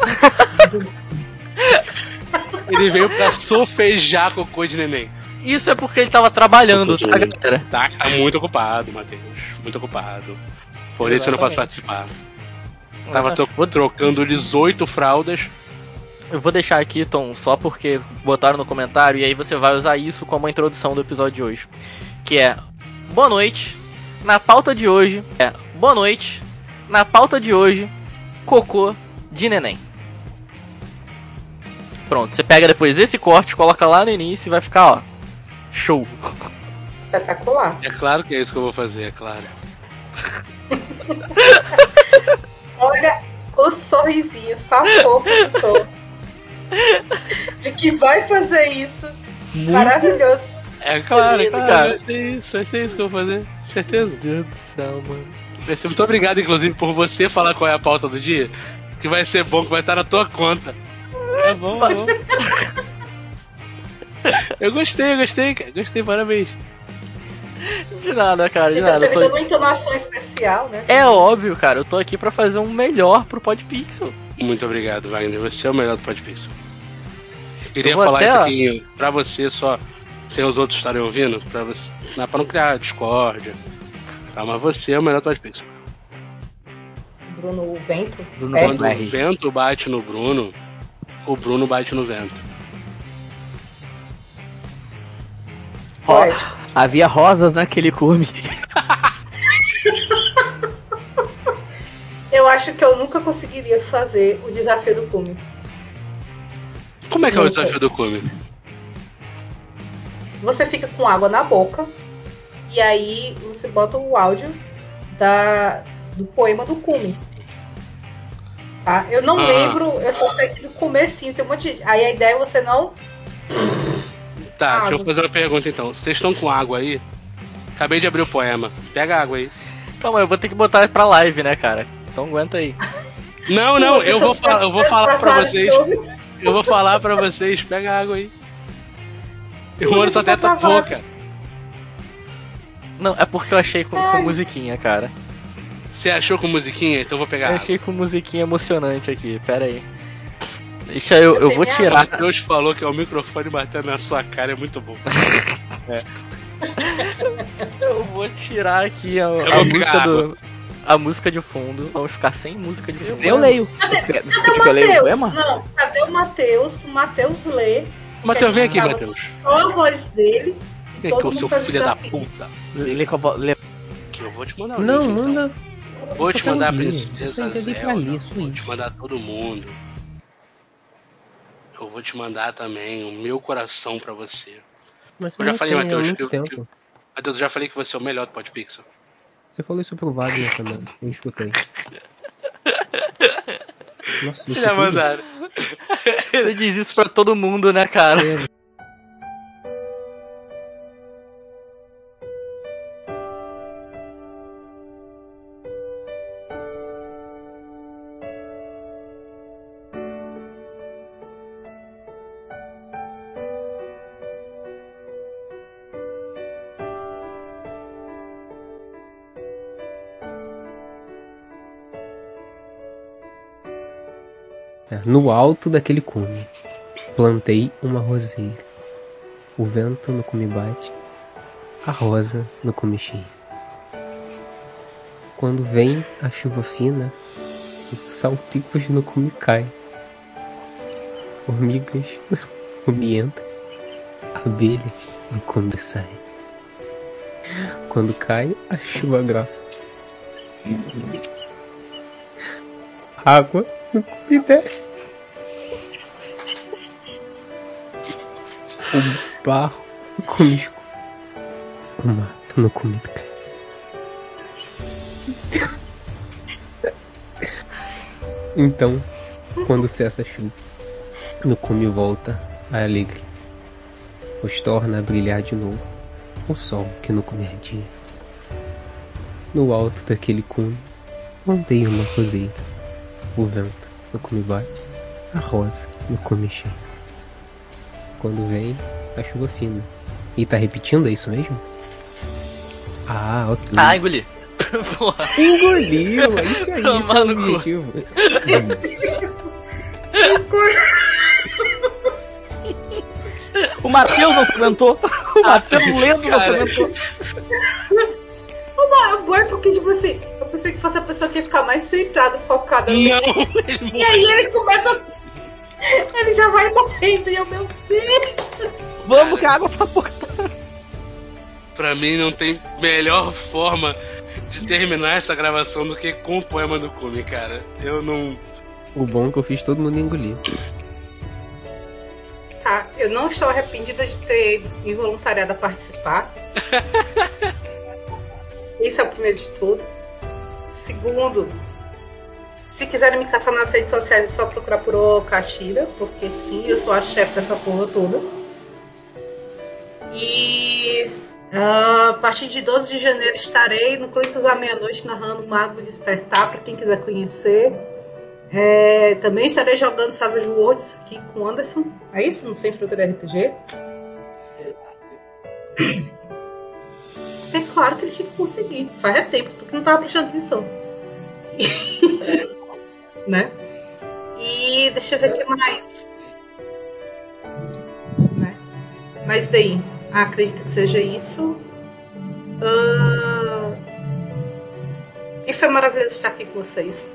Ele veio pra sofejar cocô de neném. Isso é porque ele tava trabalhando, tá, galera? Tá, tá muito ocupado, Matheus. Muito ocupado. Por isso eu não posso participar. Tava tro- trocando 18 fraldas. Eu vou deixar aqui, Tom, só porque botaram no comentário e aí você vai usar isso como a introdução do episódio de hoje. Que é Boa noite. Na pauta de hoje é Boa noite. Na pauta de hoje, cocô de neném. Pronto, você pega depois esse corte, coloca lá no início e vai ficar, ó. Show. Espetacular. É claro que é isso que eu vou fazer, é claro. Olha o sorrisinho safou que eu tô. De que vai fazer isso. Maravilhoso. É claro, é claro. cara. Vai ser isso, vai ser isso que eu vou fazer. Certeza. Meu Deus do céu, mano. Vai ser muito obrigado, inclusive, por você falar qual é a pauta do dia. Que vai ser bom, que vai estar na tua conta. É bom, é bom. Eu gostei, eu gostei, cara. Gostei, parabéns. De nada, cara, de Ele nada. Teve tô- toda uma entonação especial, né? É óbvio, cara, eu tô aqui pra fazer um melhor pro Podpixel. Muito obrigado, Wagner. Você é o melhor do Podpixel. Queria falar até, isso ó. aqui pra você só, sem os outros estarem ouvindo, pra, você, não, pra não criar discórdia. Tá, mas você é o melhor do Podpixel. Bruno o Vento. Bruno É. Quando o vento bate no Bruno, o Bruno bate no vento. Poético. Havia rosas naquele cume. Eu acho que eu nunca conseguiria fazer o desafio do cume. Como é que é o Nunca. desafio do Cume? Você fica com água na boca e aí você bota o áudio da, do poema do cume. Tá? Eu não Ah. lembro, eu só sei que do comecinho tem um monte de... Aí a ideia é você não... Tá, deixa eu Água. fazer uma pergunta então. Vocês estão com água aí? Acabei de abrir o poema. Pega a água aí. Calma, eu vou ter que botar pra live, né, cara? Então aguenta aí. Não, não, eu vou, falar, eu vou falar pra vocês. Eu vou falar pra vocês. Pega a água aí. Eu moro só teta travado. pouca. Não, é porque eu achei com, com musiquinha, cara. Você achou com musiquinha? Então eu vou pegar Eu achei com musiquinha emocionante aqui, pera aí. Deixa eu, eu vou tenho O tirar. Matheus falou que é o microfone batendo na sua cara, é muito bom. Eu vou tirar aqui a, Eu a música do. A música de fundo. Vamos ficar sem música de fundo. Eu leio. Você quer você quer que eu leia o Matheus, não, cadê o Matheus? O Matheus lê. Matheus, vem aqui, Matheus. Só a voz dele. Vem aqui, o seu o filho da desafio. puta. Lê com a vo- lê- Que eu vou te mandar o Não, link, então. Vou te mandar a princesa Zelda. ler, Vou te mandar todo mundo. Eu vou te mandar também o meu coração pra você. Mas Eu já falei, tem, Matheus, que eu- tempo. Matheus, eu já falei que você é o melhor do Podpixel. Você falou isso pro Wagner também. Eu escutei. Nossa, isso Já mandaram. Você diz isso pra todo mundo, né, cara? É, No alto daquele cume, plantei uma roseira. O vento no cume bate, a rosa no cume cheia. Quando vem a chuva fina, salpicos no cume caem. Formigas no cume entram, abelhas no cume saem. Quando cai a chuva grossa, água no cume desce. O barro no cume escuro, o mato no cume cresce. Então, quando cessa a chuva, no cume volta a alegria, os torna a brilhar de novo o sol que no cume ardia. No alto daquele cume, plantei uma roseira, o vento no cume bate, a rosa no cheia. Quando vem a chuva fina. E tá repetindo, é isso mesmo? Ah, ok. Ah, engoli. Porra. Engoliu, é isso aí, isso é Tomar o cu. objetivo. O Matheus não se aguentou. O Matheus lendo não aguentou. Ah, bom, é porque, tipo assim, pensei que fosse a pessoa que ia ficar mais centrada, focada. Não, E ele aí ele começa. Ele já vai morrendo e eu, meu Deus. Vamos que a água tá pouca. Pra mim não tem melhor forma de terminar essa gravação do que com o poema do Kumi, cara. Eu não. O bom é que eu fiz todo mundo engolir. Tá, eu não estou arrependida de ter me voluntariado a participar. Isso é o primeiro de tudo. Segundo, se quiserem me caçar nas redes sociais, é só procurar por O Kashira, porque sim, eu sou a chefe dessa porra toda. E ah, a partir de 12 de janeiro estarei no Crônicas da Meia-Noite narrando Mago Despertar, para quem quiser conhecer. É, também estarei jogando Savage Worlds aqui com o Anderson. É isso? No Sem Fruta RPG. É claro que ele tinha que conseguir. Faz é tempo, tu que não tava prestando atenção. né? E deixa eu ver o que mais. Né? Mas bem, acredito que seja isso. Ah, E foi maravilhoso estar aqui com vocês.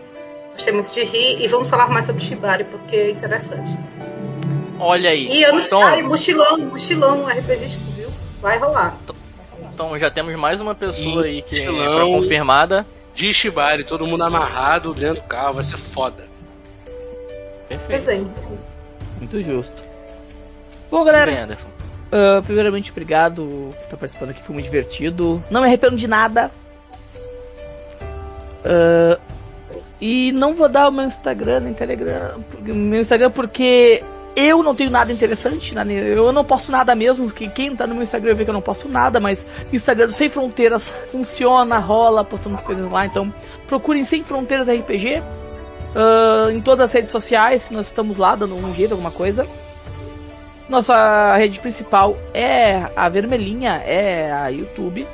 Gostei muito de rir e vamos falar mais sobre Shibari porque é interessante. Olha aí. E ano Então, ai, mochilão, mochilão RPGístico, viu? Vai rolar. Então já temos mais uma pessoa aí que é confirmada. De Shibari, todo mundo amarrado dentro do carro, vai ser foda. Pois Perfeito. bem. Muito justo. Bom, galera, Bem, Anderson. ah, primeiramente, obrigado por estar participando aqui, foi muito divertido. Não me arrependo de nada. Ah, e não vou dar o meu Instagram nem Telegram. Meu Instagram porque eu não tenho nada interessante. né? Eu não posto nada mesmo. que Quem tá no meu Instagram vê que eu não posto nada, mas Instagram Sem Fronteiras funciona, rola, postamos coisas lá. Então procurem Sem Fronteiras RPG. ah, em todas as redes sociais que nós estamos lá, dando um jeito, alguma coisa. Nossa rede principal é a vermelhinha, é a YouTube.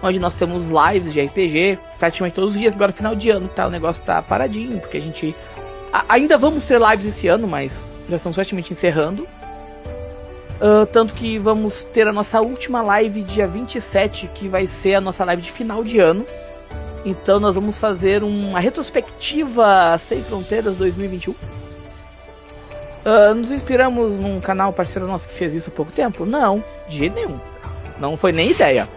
Onde nós temos lives de RPG praticamente todos os dias. Agora, final de ano, tá? O negócio tá paradinho, porque a gente. a- ainda vamos ter lives esse ano, mas já estamos praticamente encerrando. Ah, tanto que vamos ter a nossa última live dia 27, que vai ser a nossa live de final de ano. Então nós vamos fazer uma retrospectiva Sem Fronteiras 2021. Ah, nos inspiramos num canal parceiro nosso que fez isso há pouco tempo? Não, de jeito nenhum. Não foi nem ideia.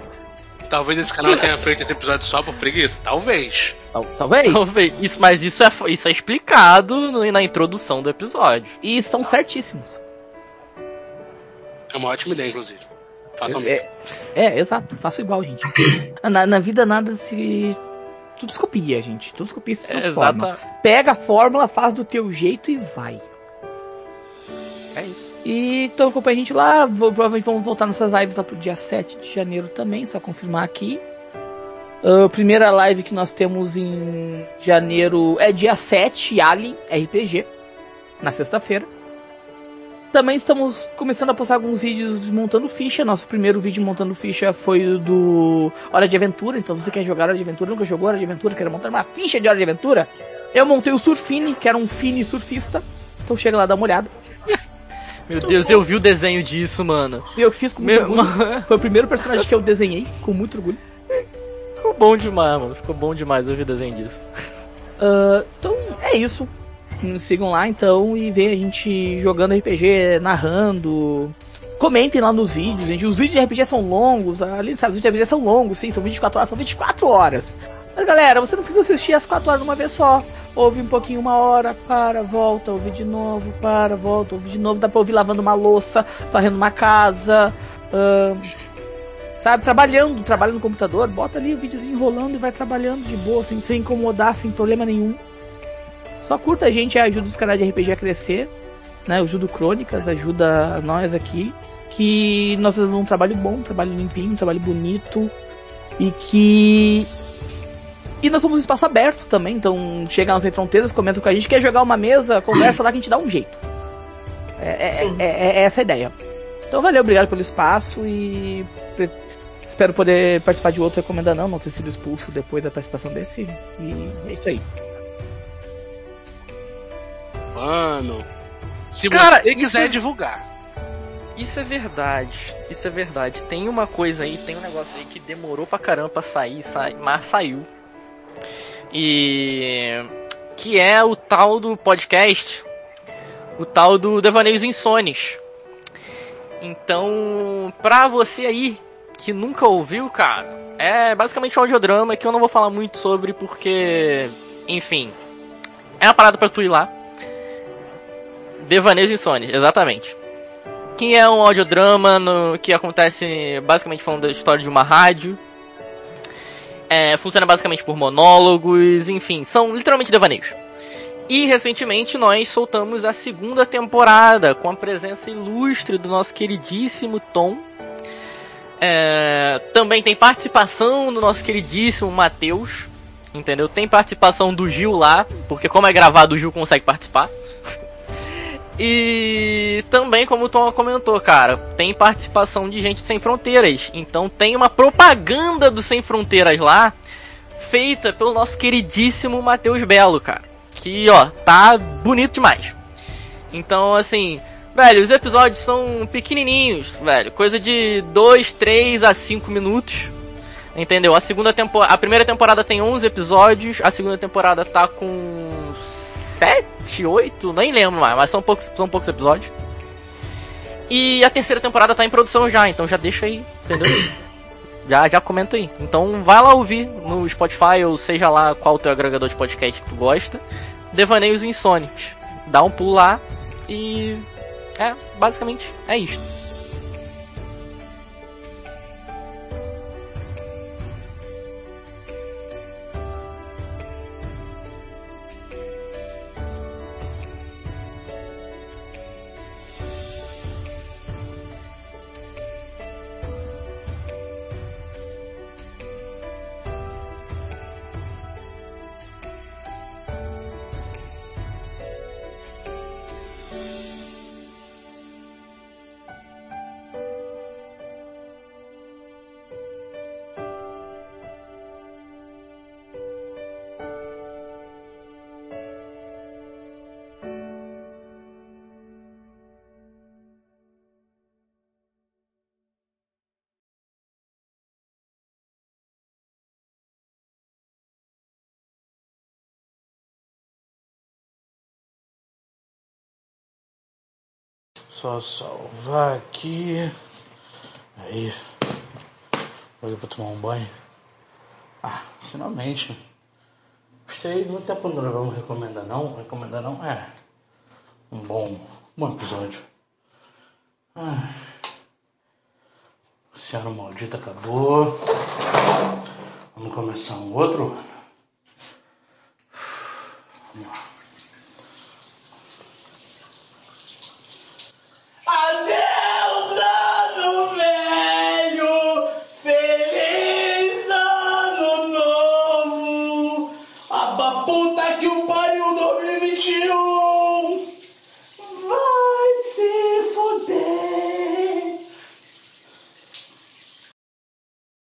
Talvez esse canal tenha feito esse episódio só por preguiça. Talvez. Tal- Talvez. Talvez. Isso, mas isso é, isso é explicado na introdução do episódio. E estão certíssimos. É uma ótima ideia, inclusive. Façam mesmo. É, é, exato. Faço igual, gente. Na, na vida nada se. Tudo se copia, gente. Tudo se copia se transforma. Exata. Pega a fórmula, faz do teu jeito e vai. É isso. E então acompanha a gente lá. Vou- Provavelmente vamos voltar nossas lives lá pro dia 7 de janeiro também, só confirmar aqui. A primeira live que nós temos em janeiro é dia 7, Alien RPG, na sexta-feira. Também estamos começando a postar alguns vídeos montando ficha. Nosso primeiro vídeo montando ficha foi o do Hora de Aventura. Então, você quer jogar Hora de Aventura, nunca jogou Hora de Aventura, quer montar uma ficha de Hora de Aventura, eu montei o Surfine, que era um Fini surfista. Então chega lá, dá uma olhada. Meu Deus, eu vi o desenho disso, mano. Eu fiz com muito Meu, orgulho. Foi o primeiro personagem que eu desenhei com muito orgulho. ficou bom demais, mano. Ficou bom demais eu vi o desenho disso. Ah, então é isso. Nos sigam lá então e vejam a gente jogando RPG, narrando. Comentem lá nos vídeos, gente. Os vídeos de RPG são longos. Ali, sabe, os vídeos de RPG são longos, sim, são 24 horas, são 24 horas. Mas galera, você não precisa assistir as 4 horas de uma vez só. Ouve um pouquinho, uma hora, para, volta, ouve de novo, para, volta, ouve de novo. Dá pra ouvir lavando uma louça, varrendo uma casa. sabe, trabalhando, trabalhando no computador, bota ali o videozinho rolando e vai trabalhando de boa, sem, sem incomodar, sem problema nenhum. Só curta a gente e ajuda os canais de RPG a crescer, né? Ajuda o Crônicas, ajuda nós aqui. Que nós fazemos um trabalho bom, um trabalho limpinho, um trabalho bonito. E que. E nós somos um espaço aberto também, então chega nas Sem fronteiras, comenta com a gente, quer jogar uma mesa, conversa lá que a gente dá um jeito. É, é- é- é- é essa a ideia. Então valeu, obrigado pelo espaço e pre- espero poder participar de outro recomenda não, não ter sido expulso depois da participação desse. E é isso aí. Mano. Se Cara, você quiser isso- divulgar. Isso é verdade. Isso é verdade. Tem uma coisa aí, tem um negócio aí que demorou pra caramba pra sair, sai, mas saiu. E. Que é o tal do podcast. O tal do Devaneios Insones. Então, pra você aí que nunca ouviu, cara, é basicamente um audiodrama que eu não vou falar muito sobre porque. Enfim. É uma parada pra tu ir lá. Devaneios Insones, exatamente que é um audiodrama no, que acontece basicamente falando da história de uma rádio. É, funciona basicamente por monólogos, enfim, são literalmente devaneios. E recentemente nós soltamos a segunda temporada com a presença ilustre do nosso queridíssimo Tom. É, também tem participação do nosso queridíssimo Matheus. Entendeu? Tem participação do Gil lá, porque como é gravado o Gil consegue participar. E também, como o Tom comentou, cara, tem participação de gente sem fronteiras. Então tem uma propaganda do Sem Fronteiras lá, feita pelo nosso queridíssimo Matheus Belo, cara. Que, ó, tá bonito demais. Então, assim, velho, os episódios são pequenininhos, velho. Coisa de 2, 3 a 5 minutos. Entendeu? A segunda temporada, a primeira temporada tem 11 episódios, a segunda temporada tá com 7, 8, nem lembro mais, mas são poucos, são poucos episódios. E a terceira temporada tá em produção já, então já deixa aí, entendeu? já, já comenta aí. Então vai lá ouvir no Spotify, ou seja lá qual o teu agregador de podcast que tu gosta. Devaneios Insônicos. Dá um pulo lá e. É, basicamente é isto. Só salvar aqui. Aí. Coisa pra tomar um banho. Ah, finalmente. Gostei muito tempo não gravamos recomenda não. Recomenda não é um bom, bom episódio. Ah. Oceano Maldito acabou. Vamos começar um outro. Vamos lá.